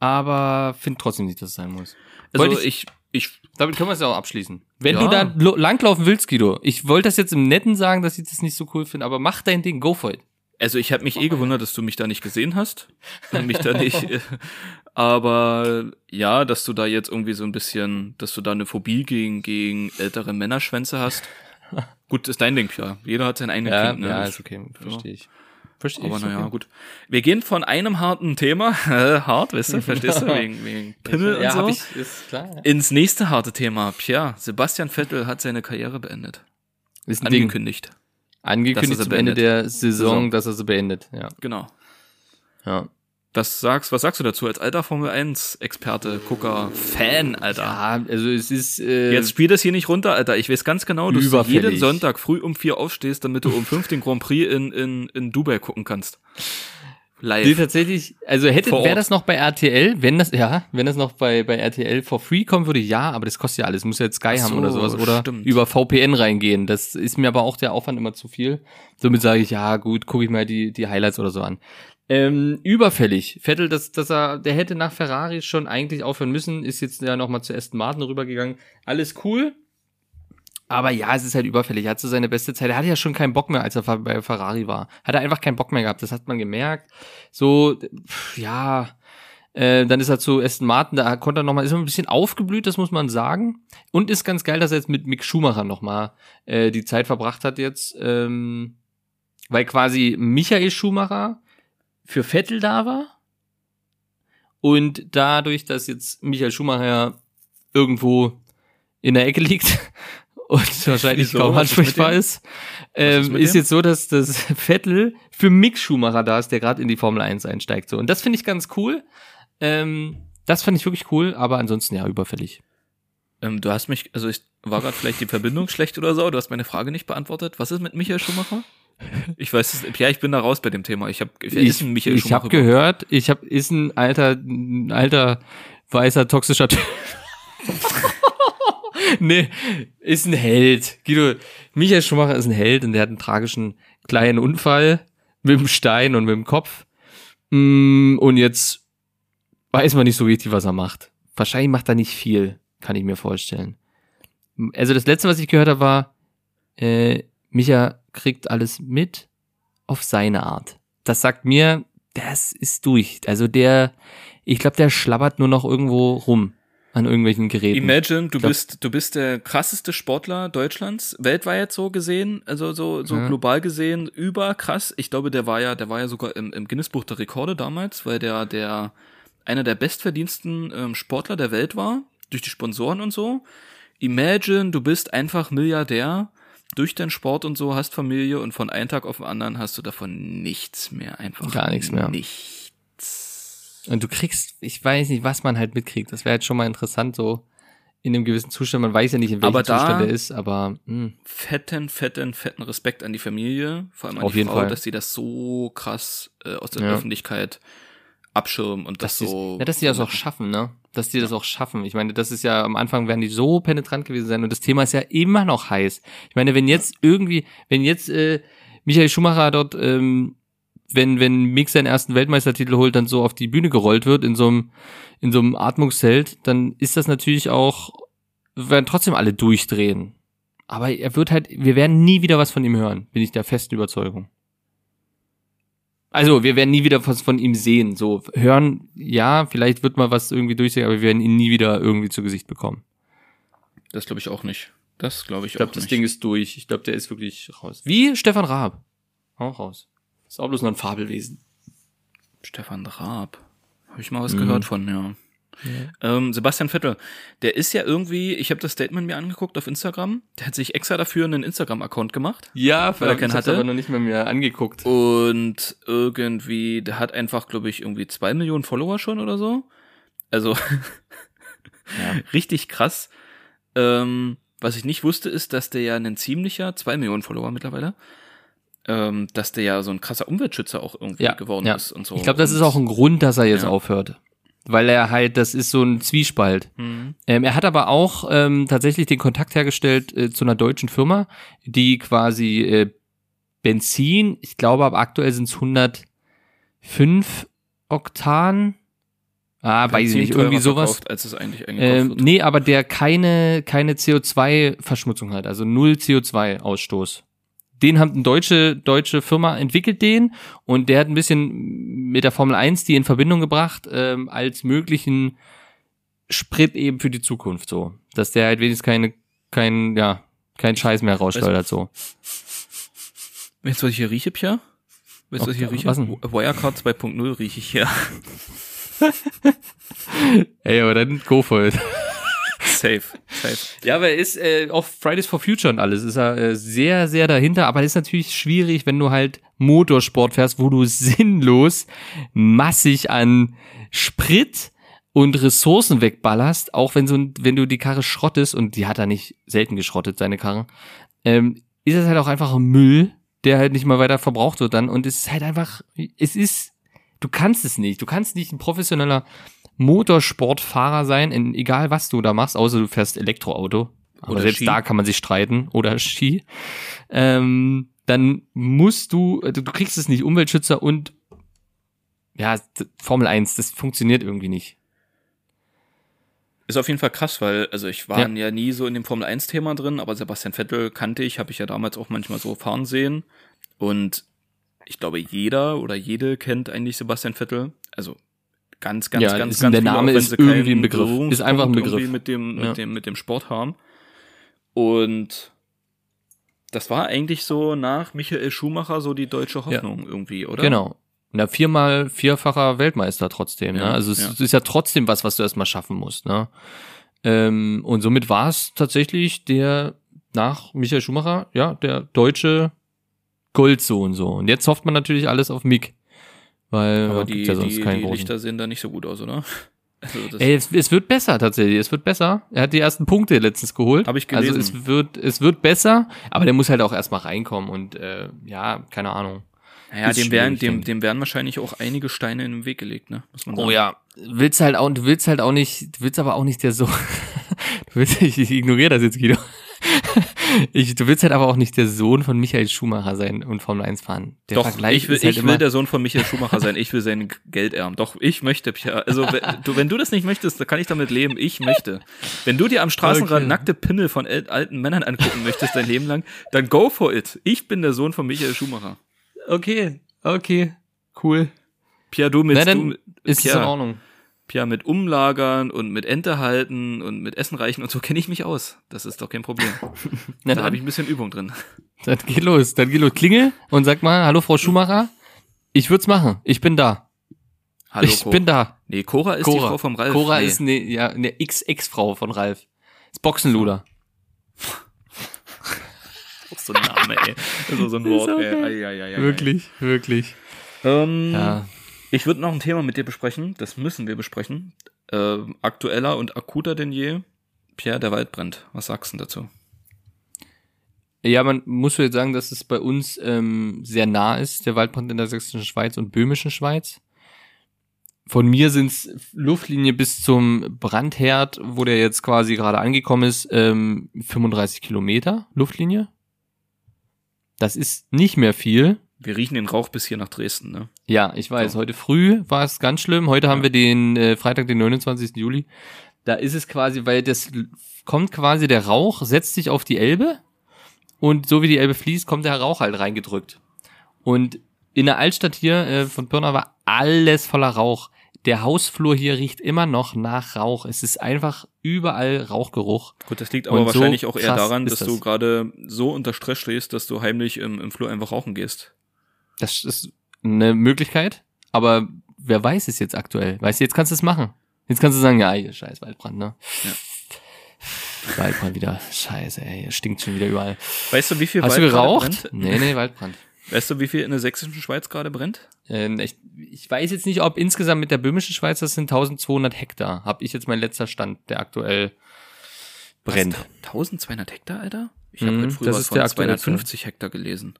Aber finde trotzdem nicht, dass es sein muss. also Wollte ich, ich, Damit können wir es ja auch abschließen. Wenn Ja. du da langlaufen willst, Guido, ich wollte das jetzt im Netten sagen, dass ich das nicht so cool finde, aber mach dein Ding, go for it. Also ich habe mich eh gewundert, dass du mich da nicht gesehen hast. Mich da nicht. <laughs> äh, Aber ja, dass du da jetzt irgendwie so ein bisschen, dass du da eine Phobie gegen, gegen ältere Männerschwänze hast. Gut, ist dein Ding, ja. Jeder hat sein eigenes Ja, Kind, ne? ja, ist okay, verstehe ich. Verstehe Aber ich. naja, okay. gut. Wir gehen von einem harten Thema, <laughs> äh, hart, weißt du, verstehst du, <laughs> wegen, wegen Pimmel ja, und so, ich, ist klar. Ja. ins nächste harte Thema. Tja, Sebastian Vettel hat seine Karriere beendet. Ist ein Ding. Angekündigt. Zum Ende der Saison, Saison. dass er sie beendet. Ja. Genau. ja. Was sagst, was sagst du dazu als alter Formel 1 Experte, Gucker, Fan, Alter? Ja, also es ist äh, Jetzt spiel das hier nicht runter, Alter. Ich weiß ganz genau, dass du jeden Sonntag früh um vier aufstehst, damit du um fünf den Grand Prix in, in, in Dubai gucken kannst. Nee, Live. tatsächlich, also hätte, wäre das noch bei RTL, wenn das, ja, wenn das noch bei, bei RTL for free kommen würde, ja, aber das kostet ja alles, muss ja jetzt Sky Ach haben so, oder sowas, oder stimmt. über VPN reingehen. Das ist mir aber auch der Aufwand immer zu viel. Somit sage ich, ja, gut, gucke ich mal die, die Highlights oder so an. Ähm, überfällig. Vettel, dass, dass er, der hätte nach Ferrari schon eigentlich aufhören müssen, ist jetzt ja nochmal zu Aston Martin rübergegangen. Alles cool. Aber ja, es ist halt überfällig. Er hat so seine beste Zeit. Er hatte ja schon keinen Bock mehr, als er bei Ferrari war. Hat er einfach keinen Bock mehr gehabt. Das hat man gemerkt. So, pff, ja, äh, dann ist er zu Aston Martin, da konnte er nochmal, ist er ein bisschen aufgeblüht, das muss man sagen. Und ist ganz geil, dass er jetzt mit Mick Schumacher nochmal äh, die Zeit verbracht hat jetzt, ähm, weil quasi Michael Schumacher für Vettel da war. Und dadurch, dass jetzt Michael Schumacher irgendwo in der Ecke liegt <laughs> und <laughs> wahrscheinlich Wieso? kaum ist ansprechbar ist, ist ähm, ist dem? jetzt so, dass das Vettel für Mick Schumacher da ist, der gerade in die Formel 1 einsteigt. So. Und das finde ich ganz cool. Ähm, das fand ich wirklich cool, aber ansonsten ja überfällig. Ähm, du hast mich, also ich war gerade vielleicht die Verbindung schlecht oder so, du hast meine Frage nicht beantwortet. Was ist mit Michael Schumacher? Ich weiß es, ja, ich bin da raus bei dem Thema. Ich habe, ist Michael ich Schumacher? habe gehört, ich habe ist ein alter, ein alter weißer toxischer Typ. <laughs> <laughs> nee, ist ein Held. Guido, Michael Schumacher ist ein Held und der hat einen tragischen kleinen Unfall mit dem Stein und mit dem Kopf. Mm, Und jetzt weiß man nicht so richtig, was er macht. Wahrscheinlich macht er nicht viel, kann ich mir vorstellen. Also das letzte, was ich gehört habe, war, äh, Micha kriegt alles mit auf seine Art. Das sagt mir, das ist durch. Also der, ich glaube, der schlabbert nur noch irgendwo rum an irgendwelchen Geräten. Imagine, du glaub- bist, du bist der krasseste Sportler Deutschlands, weltweit so gesehen, also so, so Ja. global gesehen, überkrass. Ich glaube, der war ja, der war ja sogar im, im Guinness Buch der Rekorde damals, weil der, der, einer der bestverdiensten ähm, Sportler der Welt war, durch die Sponsoren und so. Imagine, du bist einfach Milliardär durch deinen Sport und so, hast Familie und von einem Tag auf den anderen hast du davon nichts mehr, einfach Gar nichts mehr. Nichts. Und du kriegst, ich weiß nicht, was man halt mitkriegt. Das wäre jetzt schon mal interessant, so in einem gewissen Zustand. Man weiß ja nicht, in welchem da- Zustand er ist, aber hm, mh, fetten, fetten, fetten Respekt an die Familie, vor allem an Auf die jeden Frau, Fall. dass sie das so krass äh, aus der Ja. Öffentlichkeit abschirmen und das dass die, so. ja, dass die das auch schaffen, ne? Dass die das auch schaffen. Ich meine, das ist ja am Anfang werden die so penetrant gewesen sein und das Thema ist ja immer noch heiß. Ich meine, wenn jetzt irgendwie, wenn jetzt äh, Michael Schumacher dort, ähm, wenn wenn Mick seinen ersten Weltmeistertitel holt, dann so auf die Bühne gerollt wird in so einem in so einem Atmungszelt, dann ist das natürlich auch werden trotzdem alle durchdrehen. Aber er wird halt, wir werden nie wieder was von ihm hören, bin ich der festen Überzeugung. Also, wir werden nie wieder was von ihm sehen. So, hören, ja, vielleicht wird mal was irgendwie durchsehen, aber wir werden ihn nie wieder irgendwie zu Gesicht bekommen. Das glaube ich auch nicht. Das glaube ich, Ich glaube, auch das nicht. Ding ist durch. Ich glaube, der ist wirklich raus. Wie Stefan Raab. Auch raus. Ist auch bloß noch ein Fabelwesen. Stefan Raab. Habe ich mal was Mhm. gehört von, ja. Ähm, Sebastian Vettel, der ist ja irgendwie, ich habe das Statement mir angeguckt auf Instagram, der hat sich extra dafür einen Instagram-Account gemacht. Ja, Weil er hab's hatte? aber noch nicht mal mehr angeguckt. Und irgendwie, der hat einfach, glaube ich, irgendwie zwei Millionen Follower schon oder so. Also <laughs> richtig krass. Ähm, was ich nicht wusste, ist, dass der ja ein ziemlicher, zwei Millionen Follower mittlerweile, ähm, dass der ja so ein krasser Umweltschützer auch irgendwie Ja, geworden ja. ist und so. Ich glaube, das und, ist auch ein Grund, dass er jetzt Ja. aufhört. Weil er halt, das ist so ein Zwiespalt. Mhm. Ähm, er hat aber auch ähm, tatsächlich den Kontakt hergestellt äh, zu einer deutschen Firma, die quasi äh, Benzin, ich glaube, aber aktuell sind es 105 Oktan. Ah, weiß ich Benzin nicht, irgendwie sowas. verkauft, als es eigentlich Ähm, wird. nee, aber der keine, keine CO2-Verschmutzung hat, also null CO2-Ausstoß. Den hat eine deutsche, deutsche Firma entwickelt den und der hat ein bisschen mit der Formel 1 die in Verbindung gebracht, ähm, als möglichen Sprit eben für die Zukunft so. Dass der halt wenigstens keine, kein, ja, kein Scheiß mehr rausschleudert so. Du, was ich hier rieche, Pia? Weißt du, was ich hier rieche? was? Wirecard 2.0 rieche ich hier. <laughs> Ey, aber dann go for it. <laughs> safe, safe. Ja, aber er ist äh, auf Fridays for Future und alles ist er äh, sehr, sehr dahinter. Aber ist natürlich schwierig, wenn du halt Motorsport fährst, wo du <laughs> sinnlos massig an Sprit und Ressourcen wegballerst, auch wenn so wenn du die Karre schrottest und die hat er nicht selten geschrottet, seine Karre, ähm, ist es halt auch einfach Müll, der halt nicht mal weiter verbraucht wird dann und es ist halt einfach, es ist, du kannst es nicht, du kannst nicht ein professioneller Motorsportfahrer sein, in, egal was du da machst, außer du fährst Elektroauto. Aber Oder selbst Ski. da kann man sich streiten. Oder Ski. Ähm, dann musst du, du, du kriegst es nicht, Umweltschützer und ja, Formel 1, das funktioniert irgendwie nicht. Ist auf jeden Fall krass, weil, also ich war ja, nie so in dem Formel 1 Thema drin, aber Sebastian Vettel kannte ich, habe ich ja damals auch manchmal so fahren sehen. Und ich glaube, jeder oder jede kennt eigentlich Sebastian Vettel. Also ganz, ganz, Ja, ganz, ganz der Name auch ist irgendwie ein Begriff. Ist einfach ein Begriff. Mit dem, mit Ja. dem, mit dem Sport haben. Und das war eigentlich so nach Michael Schumacher so die deutsche Hoffnung irgendwie, oder? Genau. Na, viermal, vierfacher Weltmeister trotzdem, Ja, ne? Also es ja. ist ja trotzdem was, was du erstmal schaffen musst, ne? Ähm, und somit war es tatsächlich der nach Michael Schumacher, ja, der deutsche Goldsohn so. Und jetzt hofft man natürlich alles auf Mick. Weil Aber die, gibt's ja sonst die, die. Lichter sehen da nicht so gut aus, oder? <laughs> Also Ey, es, es wird besser tatsächlich. Es wird besser. Er hat die ersten Punkte letztens geholt. Hab ich gelesen. Also es wird, es wird besser, aber der muss halt auch erstmal reinkommen und äh, ja, keine Ahnung. Naja, dem werden, dem, dem werden wahrscheinlich auch einige Steine in den Weg gelegt, ne? Oh ja, willst halt auch, du willst halt auch nicht, du willst aber auch nicht der so, <laughs> Du willst, ich, ich ignoriere das jetzt, Guido. <laughs> Ich, du willst halt aber auch nicht der Sohn von Michael Schumacher sein und Formel 1 fahren. Der Doch, Vergleich ich will, ist halt ich immer, will der Sohn von Michael Schumacher sein. Ich will sein Geld erben. Doch, ich möchte, Pierre. Also, wenn <laughs> du, wenn du das nicht möchtest, dann kann ich damit leben. Ich möchte. Wenn du dir am Straßenrand Okay. nackte Pimmel von alten Männern angucken möchtest dein Leben lang, dann go for it. Ich bin der Sohn von Michael Schumacher. Okay, okay, cool. Pierre, du mit, Na, dann du, ist es in Pierre, Ordnung. Pierre mit Umlagern und mit Ente halten und mit Essen reichen und so kenne ich mich aus. Das ist doch kein Problem. <laughs> Na, Da habe ich ein bisschen Übung drin. dann geht los, dann geht los. Klingel und sag mal, hallo Frau Schumacher. Ich würd's machen. Ich bin da. Hallo, ich Ko- bin da. Nee, Cora ist die Frau vom Ralf. Cora nee. ist eine, ja, eine Ex-Ex-Frau von Ralf. <laughs> Das Boxenluder. so ein Name, ey. Ist so ein Wort, auch ey. ei, ei, ei, Wirklich, wirklich. Ähm, Ja. Ich würde noch ein Thema mit dir besprechen. Das müssen wir besprechen. Äh, aktueller und akuter denn je. Pierre, der Wald brennt. Was sagst du dazu? Ja, man muss jetzt sagen, dass es bei uns ähm, sehr nah ist, der Waldbrand in der sächsischen Schweiz und böhmischen Schweiz. Von mir sind's Luftlinie bis zum Brandherd, wo der jetzt quasi gerade angekommen ist, ähm, 35 Kilometer Luftlinie. Das ist nicht mehr viel. Wir riechen den Rauch bis hier nach Dresden, ne? Ja, ich weiß. So. Heute früh war es ganz schlimm. Heute haben wir den äh, Freitag, den 29. Juli. Da ist es quasi, weil das kommt quasi der Rauch, setzt sich auf die Elbe und so wie die Elbe fließt, kommt der Rauch halt reingedrückt. Und in der Altstadt hier äh, von Pirna war alles voller Rauch. Der Hausflur hier riecht immer noch nach Rauch. Es ist einfach überall Rauchgeruch. Gut, das liegt aber Und so wahrscheinlich auch eher daran, dass das. du gerade so unter Stress stehst, dass du heimlich im, im Flur einfach rauchen gehst. Das ist eine Möglichkeit, aber wer weiß es jetzt aktuell? Weißt du, jetzt kannst du es machen. Jetzt kannst du sagen, ja, hier, scheiß Waldbrand, ne? Ja. Waldbrand wieder. Scheiße, ey, es stinkt schon wieder überall. Weißt du, wie viel Hast du Wald gerade geraucht? brennt? Nee, nee, Waldbrand. Weißt du, wie viel in der sächsischen Schweiz gerade brennt? Ähm, ich, ich weiß jetzt nicht, ob insgesamt mit der böhmischen Schweiz, das sind 1200 Hektar. Hab ich jetzt mein letzter Stand, der aktuell brennt. Was, 1200 Hektar, Alter? Ich habe Mhm, früher das was ist von der aktuellste. 250 Hektar gelesen.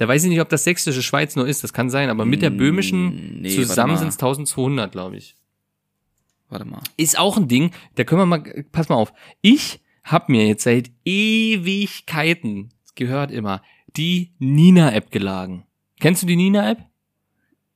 Da weiß ich nicht, ob das sächsische Schweiz nur ist, das kann sein, aber mit der böhmischen nee, zusammen sind es 1200, glaube ich. Warte mal. ist auch ein Ding, da können wir mal, pass mal auf. Ich hab mir jetzt seit Ewigkeiten, gehört immer, die Nina-App geladen. Kennst du die Nina-App?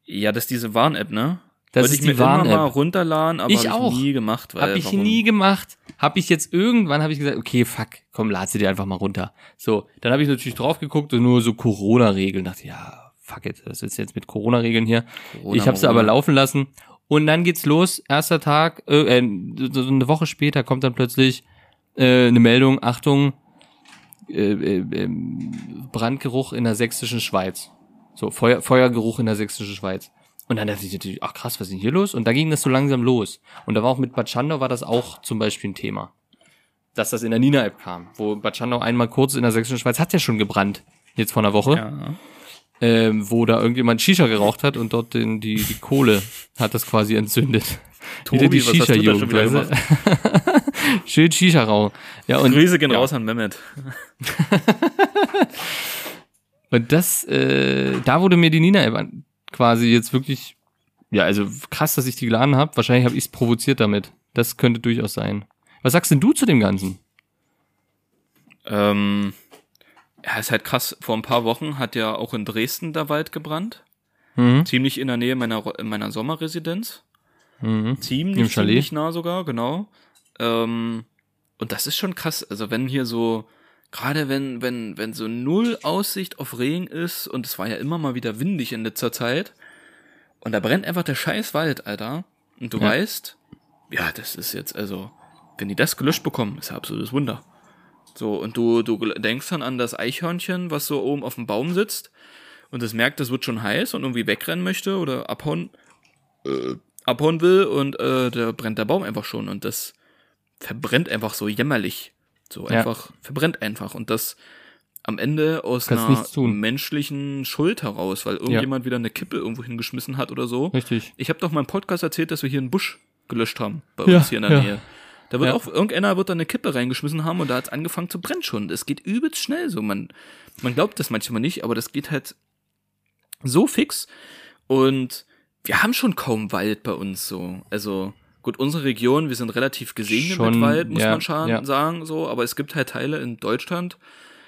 Ja, das ist diese Warn-App, ne? Das Wollte ist ich mir die immer mal runterladen, aber Ich hab auch. ich nie gemacht. Weil, Hab ich warum? nie gemacht. Hab ich jetzt irgendwann, habe ich gesagt, okay, fuck, komm, lad sie dir einfach mal runter. So, dann habe ich natürlich drauf geguckt und nur so Corona-Regeln. Dachte, ja, fuck it, was ist jetzt mit Corona-Regeln hier? Corona, ich habe sie aber laufen lassen. Und dann geht's los, erster Tag, äh, äh, so so eine Woche später kommt dann plötzlich äh, eine Meldung, Achtung, äh, äh, ähm, Brandgeruch in der sächsischen Schweiz. So, Feuer, Feuergeruch in der sächsischen Schweiz. Und dann dachte ich natürlich, ach krass, was ist denn hier los? Und da ging das so langsam los. Und da war auch mit Bad Schandau war das auch zum Beispiel ein Thema. Dass das in der Nina-App kam, wo Bad Schandau einmal kurz in der sächsischen Schweiz hat ja schon gebrannt, jetzt vor einer Woche Ja. ähm, wo da irgendjemand Shisha geraucht hat und dort den, die, die Kohle hat das quasi entzündet. <laughs> Tobi, die Shisha-Jugend, weißt? <laughs> Schön Shisha rauchen. Ja, und, Grüße gehen ja. raus an Mehmet. <laughs> und das, äh, da wurde mir die Nina-App an- quasi jetzt wirklich, ja, also krass, dass ich die geladen habe. Wahrscheinlich habe ich es provoziert damit. Das könnte durchaus sein. Was sagst denn du zu dem Ganzen? Ähm, ja, ist halt krass. Vor ein paar Wochen hat ja auch in Dresden der Wald gebrannt. Mhm. Ziemlich in der Nähe meiner, meiner Sommerresidenz. Mhm. Ziemlich, ziemlich nah sogar, genau. Ähm, und das ist schon krass. Also wenn hier so, gerade wenn, wenn, wenn so null Aussicht auf Regen ist und es war ja immer mal wieder windig in letzter Zeit und da brennt einfach der scheiß Wald, Alter. Und du Ja. weißt, ja, das ist jetzt, also, wenn die das gelöscht bekommen, ist ja absolutes Wunder. So, und du, du denkst dann an das Eichhörnchen, was so oben auf dem Baum sitzt und es merkt, es wird schon heiß und irgendwie wegrennen möchte oder abhauen, äh, abhauen will und äh, da brennt der Baum einfach schon und das verbrennt einfach so jämmerlich. So Ja. einfach, verbrennt einfach und das am Ende aus Kannst einer menschlichen Schuld heraus, weil irgendjemand wieder eine Kippe irgendwo hingeschmissen hat oder so. Richtig. Ich habe doch mal im Podcast erzählt, dass wir hier einen Busch gelöscht haben bei Ja, uns hier in der ja. Nähe. Da wird Ja. auch, irgendeiner wird da eine Kippe reingeschmissen haben und da hat es angefangen zu brennen schon. Es geht übelst schnell so. Man, man glaubt das manchmal nicht, aber das geht halt so fix. Und wir haben schon kaum Wald bei uns so. Also Gut, unsere Region, wir sind relativ gesegnet Schon, mit Wald, muss ja, man schon ja. sagen, so, aber es gibt halt Teile in Deutschland,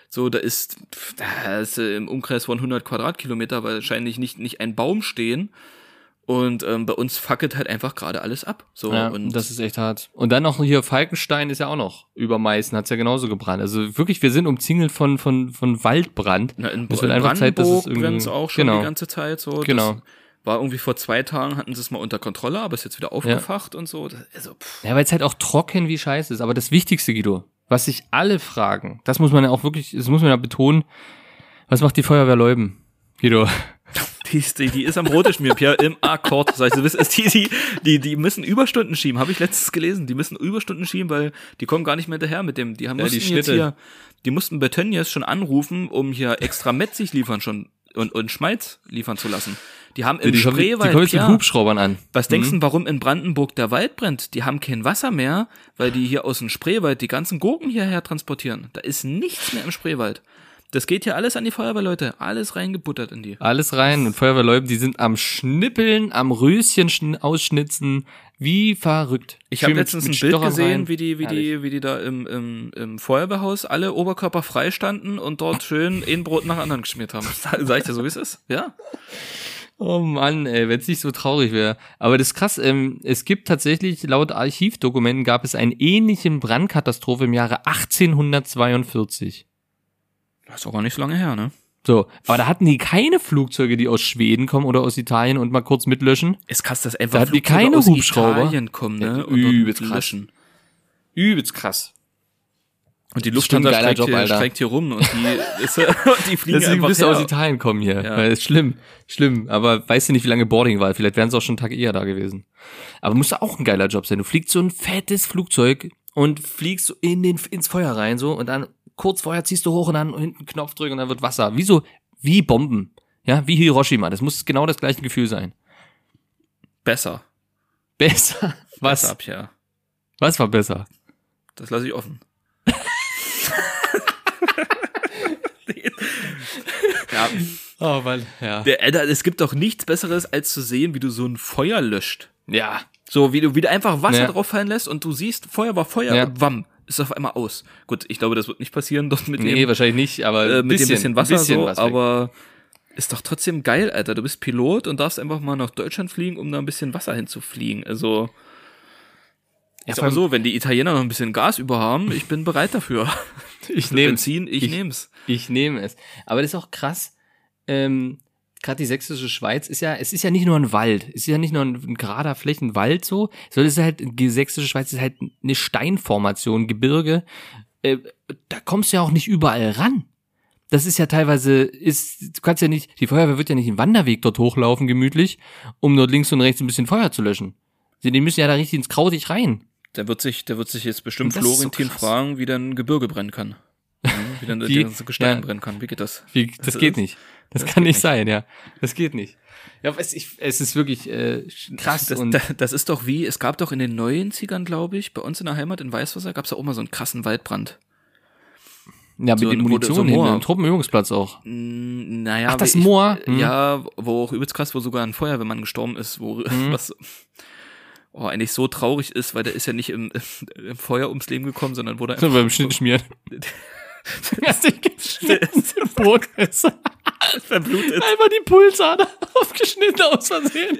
so, da ist, da ist äh, im Umkreis von 100 Quadratkilometer wahrscheinlich nicht, nicht ein Baum stehen. Und ähm, bei uns fackelt halt einfach gerade alles ab. So, Ja, und das ist echt hart. Und dann noch hier Falkenstein ist ja auch noch über Meißen, hat's ja genauso gebrannt. Also wirklich, wir sind umzingelt von, von, von Waldbrand. Na, in, Es in einfach Zeit, dass es Brandenburg irgendwie- auch schon genau. die ganze Zeit so. Genau. Das war irgendwie vor zwei Tagen, hatten sie es mal unter Kontrolle, aber ist jetzt wieder aufgefacht und so. Das, also, pff. Ja, weil es halt auch trocken wie scheiße ist. Aber das Wichtigste, Guido, was sich alle fragen, das muss man ja auch wirklich, das muss man ja betonen, was macht die Feuerwehr Leuben? Guido. <laughs> Die, ist- die, die ist am Rote schmier, Pierre, <laughs> im Akkord. Das heißt, du wisst, ist die, die, die, die müssen Überstunden schieben, habe ich letztens gelesen. Die müssen Überstunden schieben, weil die kommen gar nicht mehr hinterher mit dem. Die haben Ja, die Schnitte. hier, die mussten bei Tönnies schon anrufen, um hier extra Metzig liefern schon und, und Schmalz liefern zu lassen. Die haben im die kommen, die Spreewald, kommen jetzt mit Hubschraubern an. Was denkst Mhm. du, warum in Brandenburg der Wald brennt? Die haben kein Wasser mehr, weil die hier aus dem Spreewald die ganzen Gurken hierher transportieren. Da ist nichts mehr im Spreewald. Das geht hier alles an die Feuerwehrleute. Alles reingebuttert in die. Alles rein und Feuerwehrleuben, die sind am Schnippeln, am Röschen schn- ausschnitzen, wie verrückt. Ich habe mit- letztens mit ein Bild Stochern gesehen, rein. wie die, wie die, wie die da im, im, im Feuerwehrhaus alle Oberkörper frei standen und dort schön ein Brot nach dem anderen geschmiert haben. <laughs> Sag ich dir so, wie es ist? Ja. Oh Mann, ey, wenn es nicht so traurig wäre. Aber das ist krass, ähm, es gibt tatsächlich, laut Archivdokumenten gab es eine ähnliche Brandkatastrophe im Jahre 1842. Das ist auch gar nicht so lange her, ne? So, aber da hatten die keine Flugzeuge, die aus Schweden kommen oder aus Italien und mal kurz mitlöschen. Ist krass, dass Da einfach die Flugzeuge keine aus Hubschrauber. Italien kommen, ne? Ja, übelst krass. löschen. Übelst krass. Und die Lufthansa streikt, Job, hier, Alter. streikt hier rum und die, <laughs> ist, und die fliegen Deswegen einfach bist du aus Italien kommen hier. Ja. Weil ist schlimm, schlimm. Aber weißt du nicht, wie lange Boarding war? Vielleicht wären sie auch schon einen Tag eher da gewesen. Aber muss auch ein geiler Job sein. Du fliegst so ein fettes Flugzeug und fliegst in den, ins Feuer rein so und dann kurz vorher ziehst du hoch und dann hinten einen Knopf drücken und dann wird Wasser. Wie so, wie Bomben. Ja, wie Hiroshima. Das muss genau das gleiche Gefühl sein. Besser. Besser. <laughs> Was? Besser, Pierre. Was war besser? Das lasse ich offen. <laughs> ja, Oh Mann, ja. der, Alter, es gibt doch nichts Besseres, als zu sehen, wie du so ein Feuer löscht. Ja. So, wie du, wie du einfach Wasser Ja. drauf fallen lässt und du siehst, Feuer war Feuer Ja. und wamm, ist auf einmal aus. Gut, ich glaube, das wird nicht passieren <laughs> dort mit Nee, dem, wahrscheinlich nicht, aber äh, mit dem bisschen Wasser so, was aber ist doch trotzdem geil, Alter. Du bist Pilot und darfst einfach mal nach Deutschland fliegen, um da ein bisschen Wasser hinzufliegen. Also, Ja, aber allem- so, wenn die Italiener noch ein bisschen Gas über haben, ich bin bereit dafür. <laughs> ich Für nehme Benzin, ich, Ich- nehm's. Ich nehme es. Aber das ist auch krass. Ähm, Gerade die sächsische Schweiz ist ja, es ist ja nicht nur ein Wald, es ist ja nicht nur ein, ein gerader Flächenwald so, sondern es ist halt, die sächsische Schweiz ist halt eine Steinformation, Gebirge. Äh, da kommst du ja auch nicht überall ran. Das ist ja teilweise, ist, du kannst ja nicht, die Feuerwehr wird ja nicht einen Wanderweg dort hochlaufen, gemütlich, um dort links und rechts ein bisschen Feuer zu löschen. Sie, die müssen ja da richtig ins Krautig rein. Der wird sich, der wird sich jetzt bestimmt das ist so Florentin krass. fragen, wie dann Gebirge brennen kann. <laughs> Mhm, Wie dann Wie? das Gestein Ja. brennen kann. Wie geht das? Wie, das Also, geht nicht. Das, kann nicht sein, ja. Das geht nicht. Ja, es, ich, es ist wirklich äh, krass Das, und das, das ist doch wie, es gab doch in den 90ern, glaube ich, bei uns in der Heimat in Weißwasser gab es auch mal so einen krassen Waldbrand. ja, mit so den ein- wo- Munition so so im Truppenübungsplatz auch. Naja, Ach, das Moor? Mhm. Ja, wo auch übelst krass, wo sogar ein Feuerwehrmann gestorben ist, wo Mhm. <laughs> was oh, eigentlich so traurig ist, weil der ist ja nicht im, im Feuer ums Leben gekommen, sondern wurde So einfach beim Schnitt schmieren. <laughs> Er hat sich geschnitten im Brotmesser. verblutet. Einfach die Pulsader aufgeschnitten aus Versehen.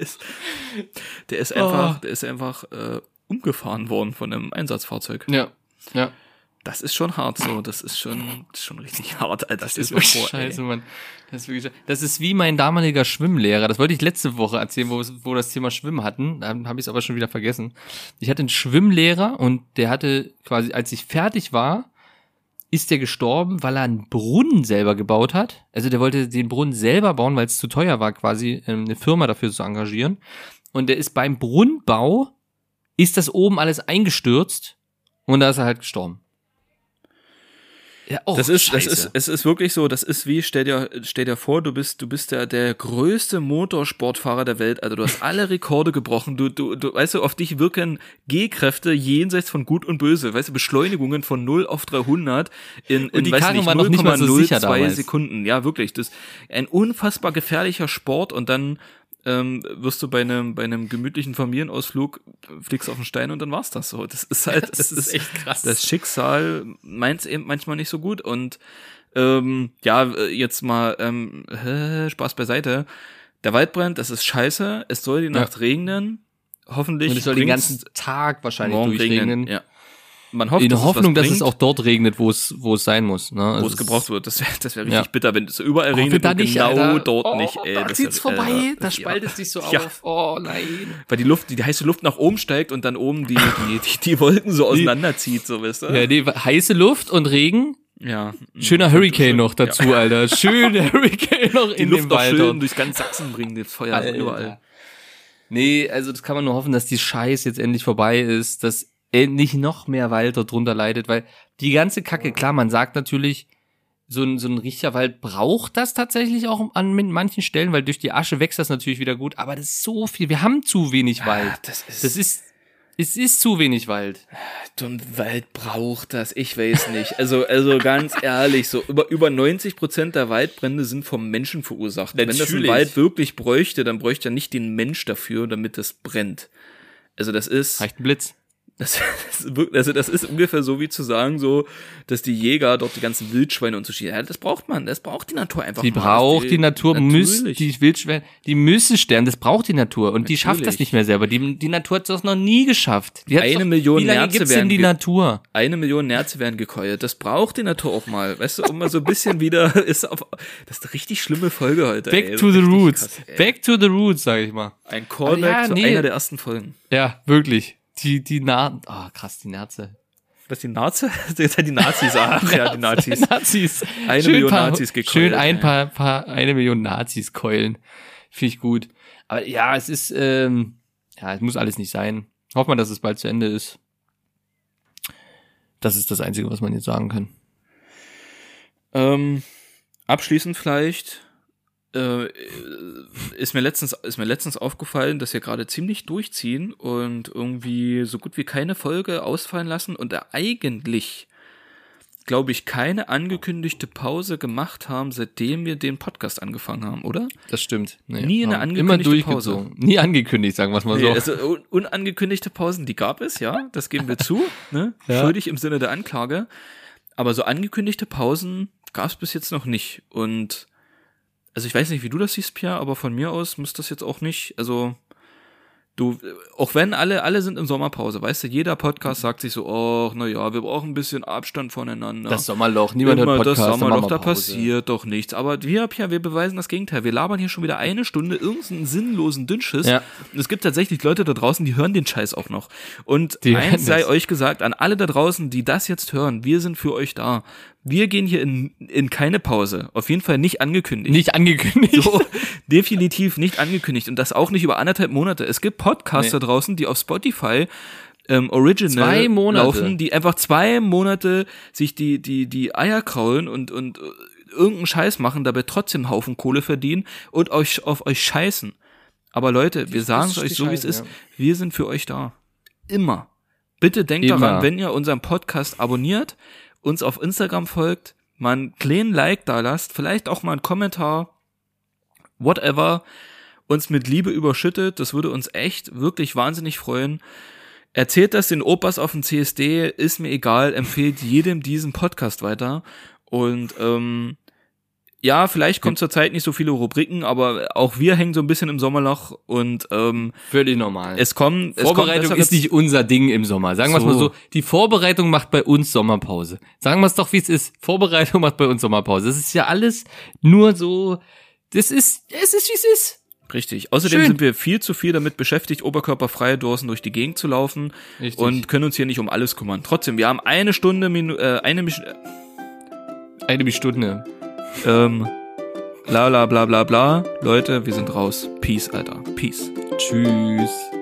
Der ist Oh. einfach, der ist einfach äh, umgefahren worden von einem Einsatzfahrzeug. Ja, ja. Das ist schon hart so, das ist schon, das schon richtig <laughs> hart, Alter. Das ist wirklich scheiße, Mann. Das ist, wirklich, scheiße. das ist wie mein damaliger Schwimmlehrer. Das wollte ich letzte Woche erzählen, wo wir das Thema Schwimmen hatten. Da habe ich es aber schon wieder vergessen. Ich hatte einen Schwimmlehrer und der hatte quasi, als ich fertig war, ist der gestorben, weil er einen Brunnen selber gebaut hat. Also der wollte den Brunnen selber bauen, weil es zu teuer war, quasi ähm, eine Firma dafür zu engagieren. Und der ist beim Brunnenbau, ist das oben alles eingestürzt und da ist er halt gestorben. Ja, oh, Das ist, das ist, es ist wirklich so, das ist wie, stell dir, stell dir vor, du bist, du bist der, der größte Motorsportfahrer der Welt, also du hast alle Rekorde gebrochen, du, du, du, weißt du, auf dich wirken G-Kräfte jenseits von Gut und Böse, weißt du, Beschleunigungen von 0 auf 300 in, in die weiß nicht, war noch nicht mal so sicher 0,02 damals. Sekunden, ja, wirklich, das ist ein unfassbar gefährlicher Sport und dann, ähm, wirst du bei einem, bei einem gemütlichen Familienausflug, fliegst auf einen Stein und dann war's das so. Das ist halt, <laughs> Das ist echt krass. Das Schicksal meint's eben manchmal nicht so gut und ähm, ja, äh, jetzt mal ähm, äh, Spaß beiseite. Der Waldbrand, das ist scheiße. Es soll die Nacht regnen. Hoffentlich. Und es soll den ganzen Tag wahrscheinlich durchregnen. Ja. Man hofft, In dass der Hoffnung, es dass es auch dort regnet, wo es, wo es sein muss. Ne? wo Also es gebraucht wird. Das wäre das wär richtig Ja. bitter, wenn es überall Hoffe regnet da und nicht, genau Alter. dort oh, nicht. Ey, da das zieht's wär- vorbei, äh, da spaltet sich so Ja. auf. Oh nein. Weil die Luft, die heiße Luft nach oben steigt und dann oben die, die, die, die Wolken so <laughs> auseinanderzieht, so weißt du? Ja, nee, heiße Luft und Regen. Ja. Schöner Hurricane noch dazu, Alter. <laughs> Schöner Hurricane noch Die in Luft dem Wald. schön durch ganz Sachsen bringen, das Feuer Alter. überall. Nee, also das kann man nur hoffen, dass die Scheiß jetzt endlich vorbei ist, dass endlich noch mehr Wald darunter leidet, weil die ganze Kacke, klar, man sagt natürlich, so ein, so ein richtiger Wald braucht das tatsächlich auch an manchen Stellen, weil durch die Asche wächst das natürlich wieder gut, aber das ist so viel, wir haben zu wenig Wald. das ist, Das ist, es ist zu wenig Wald. so ein Wald braucht das, ich weiß nicht. Also, also ganz <laughs> ehrlich, so über, über 90 Prozent der Waldbrände sind vom Menschen verursacht. Wenn das ein Natürlich. Wald wirklich bräuchte, dann bräuchte er nicht den Mensch dafür, damit es brennt. Also das ist, Reicht ein Blitz. Das, das, also das ist ungefähr so wie zu sagen, so, dass die Jäger dort die ganzen Wildschweine und so schießen. Ja, das braucht man, das braucht die Natur einfach. Die mal. braucht die Natur, muss, Natürlich. die Wildschweine, die müssen sterben, das braucht die Natur. Und die schafft das Natürlich. nicht mehr selber. Die, die Natur hat das noch nie geschafft. Die Eine doch, Million Wie lange Nerze gibt's werden die Natur? Eine Million Nerze werden gekeult. Das braucht die Natur auch mal. Weißt du, um mal so ein bisschen <laughs> wieder, ist auf, das ist eine richtig schlimme Folge heute. Back ey. to the roots. krass. Back to the roots, sag ich mal. Ein Callback Aber ja, zu nee. einer der ersten Folgen. Ja, wirklich. Die, die Na, oh, krass, die Nerze. Was, die Nazi? <laughs> Die Nazis, ach <laughs> ja, die Nazis. <laughs> Nazis. Eine Schön Million paar, Nazis gekeult, Schön ein paar, paar, eine Million Nazis keulen. Finde ich gut. Aber ja, es ist, ähm, ja, es muss alles nicht sein. Hoffen wir, dass es bald zu Ende ist. Das ist das Einzige, was man jetzt sagen kann. Ähm, abschließend vielleicht äh, ist mir letztens ist mir letztens aufgefallen, dass wir gerade ziemlich durchziehen und irgendwie so gut wie keine Folge ausfallen lassen und da eigentlich glaube ich keine angekündigte Pause gemacht haben, seitdem wir den Podcast angefangen haben, oder? Das stimmt. Nee, Nie eine angekündigte Immer durchgezogen. Nie angekündigt, sagen wir es mal Nee, so. also un unangekündigte Pausen, die gab es, ja, das geben wir zu, ne? <laughs> Ja. Schuldig im Sinne der Anklage. Aber so angekündigte Pausen gab es bis jetzt noch nicht. Und also ich weiß nicht, wie du das siehst, Pierre, aber von mir aus muss das jetzt auch nicht, also du, auch wenn alle, alle sind in Sommerpause, weißt du, jeder Podcast sagt sich so, oh, na ja, wir brauchen ein bisschen Abstand voneinander. Das Sommerloch. Niemand Immer hört Podcast. das Sommerloch, da passiert doch nichts. Aber wir, Pia, wir beweisen das Gegenteil. Wir labern hier schon wieder eine Stunde irgendeinen sinnlosen Dünnschiss. Ja. Und es gibt tatsächlich Leute da draußen, die hören den Scheiß auch noch. Und Die eins sei das. euch gesagt, an alle da draußen, die das jetzt hören, wir sind für euch da. Wir gehen hier in, in keine Pause. Auf jeden Fall nicht angekündigt. Nicht angekündigt. So, <laughs> definitiv nicht angekündigt. Und das auch nicht über anderthalb Monate. Es gibt Podcasts da draußen, die auf Spotify ähm, Original laufen, die einfach zwei Monate sich die, die, die Eier kraulen und, und äh, irgendeinen Scheiß machen, dabei trotzdem einen Haufen Kohle verdienen und euch auf euch scheißen. Aber Leute, wir sagen es euch so, wie es ist. Wir sind für euch da. Immer. Bitte denkt Immer. daran, wenn ihr unseren Podcast abonniert, uns auf Instagram folgt, mal einen kleinen Like da lasst, vielleicht auch mal einen Kommentar, whatever, uns mit Liebe überschüttet, das würde uns echt wirklich wahnsinnig freuen. Erzählt das den Opas auf dem CSD, ist mir egal, empfehlt jedem diesen Podcast weiter. Und ähm, ja, vielleicht kommt zurzeit nicht so viele Rubriken, aber auch wir hängen so ein bisschen im Sommerloch und ähm, Völlig normal. es kommen es Vorbereitung kommen ist nicht unser Ding im Sommer. Sagen wir es mal So. so. Die Vorbereitung macht bei uns Sommerpause. Sagen wir es doch, wie es ist. Vorbereitung macht bei uns Sommerpause. Es ist ja alles nur so, das ist, es ist, wie es ist. Richtig. Außerdem Schön. sind wir viel zu viel damit beschäftigt, oberkörperfreie Dosen durch die Gegend zu laufen Richtig. und können uns hier nicht um alles kümmern. Trotzdem, wir haben eine Stunde, Minu äh, eine Misch Eine Stunde. Ähm, bla bla bla bla bla. Leute, wir sind raus. Peace, Alter. Peace. Tschüss.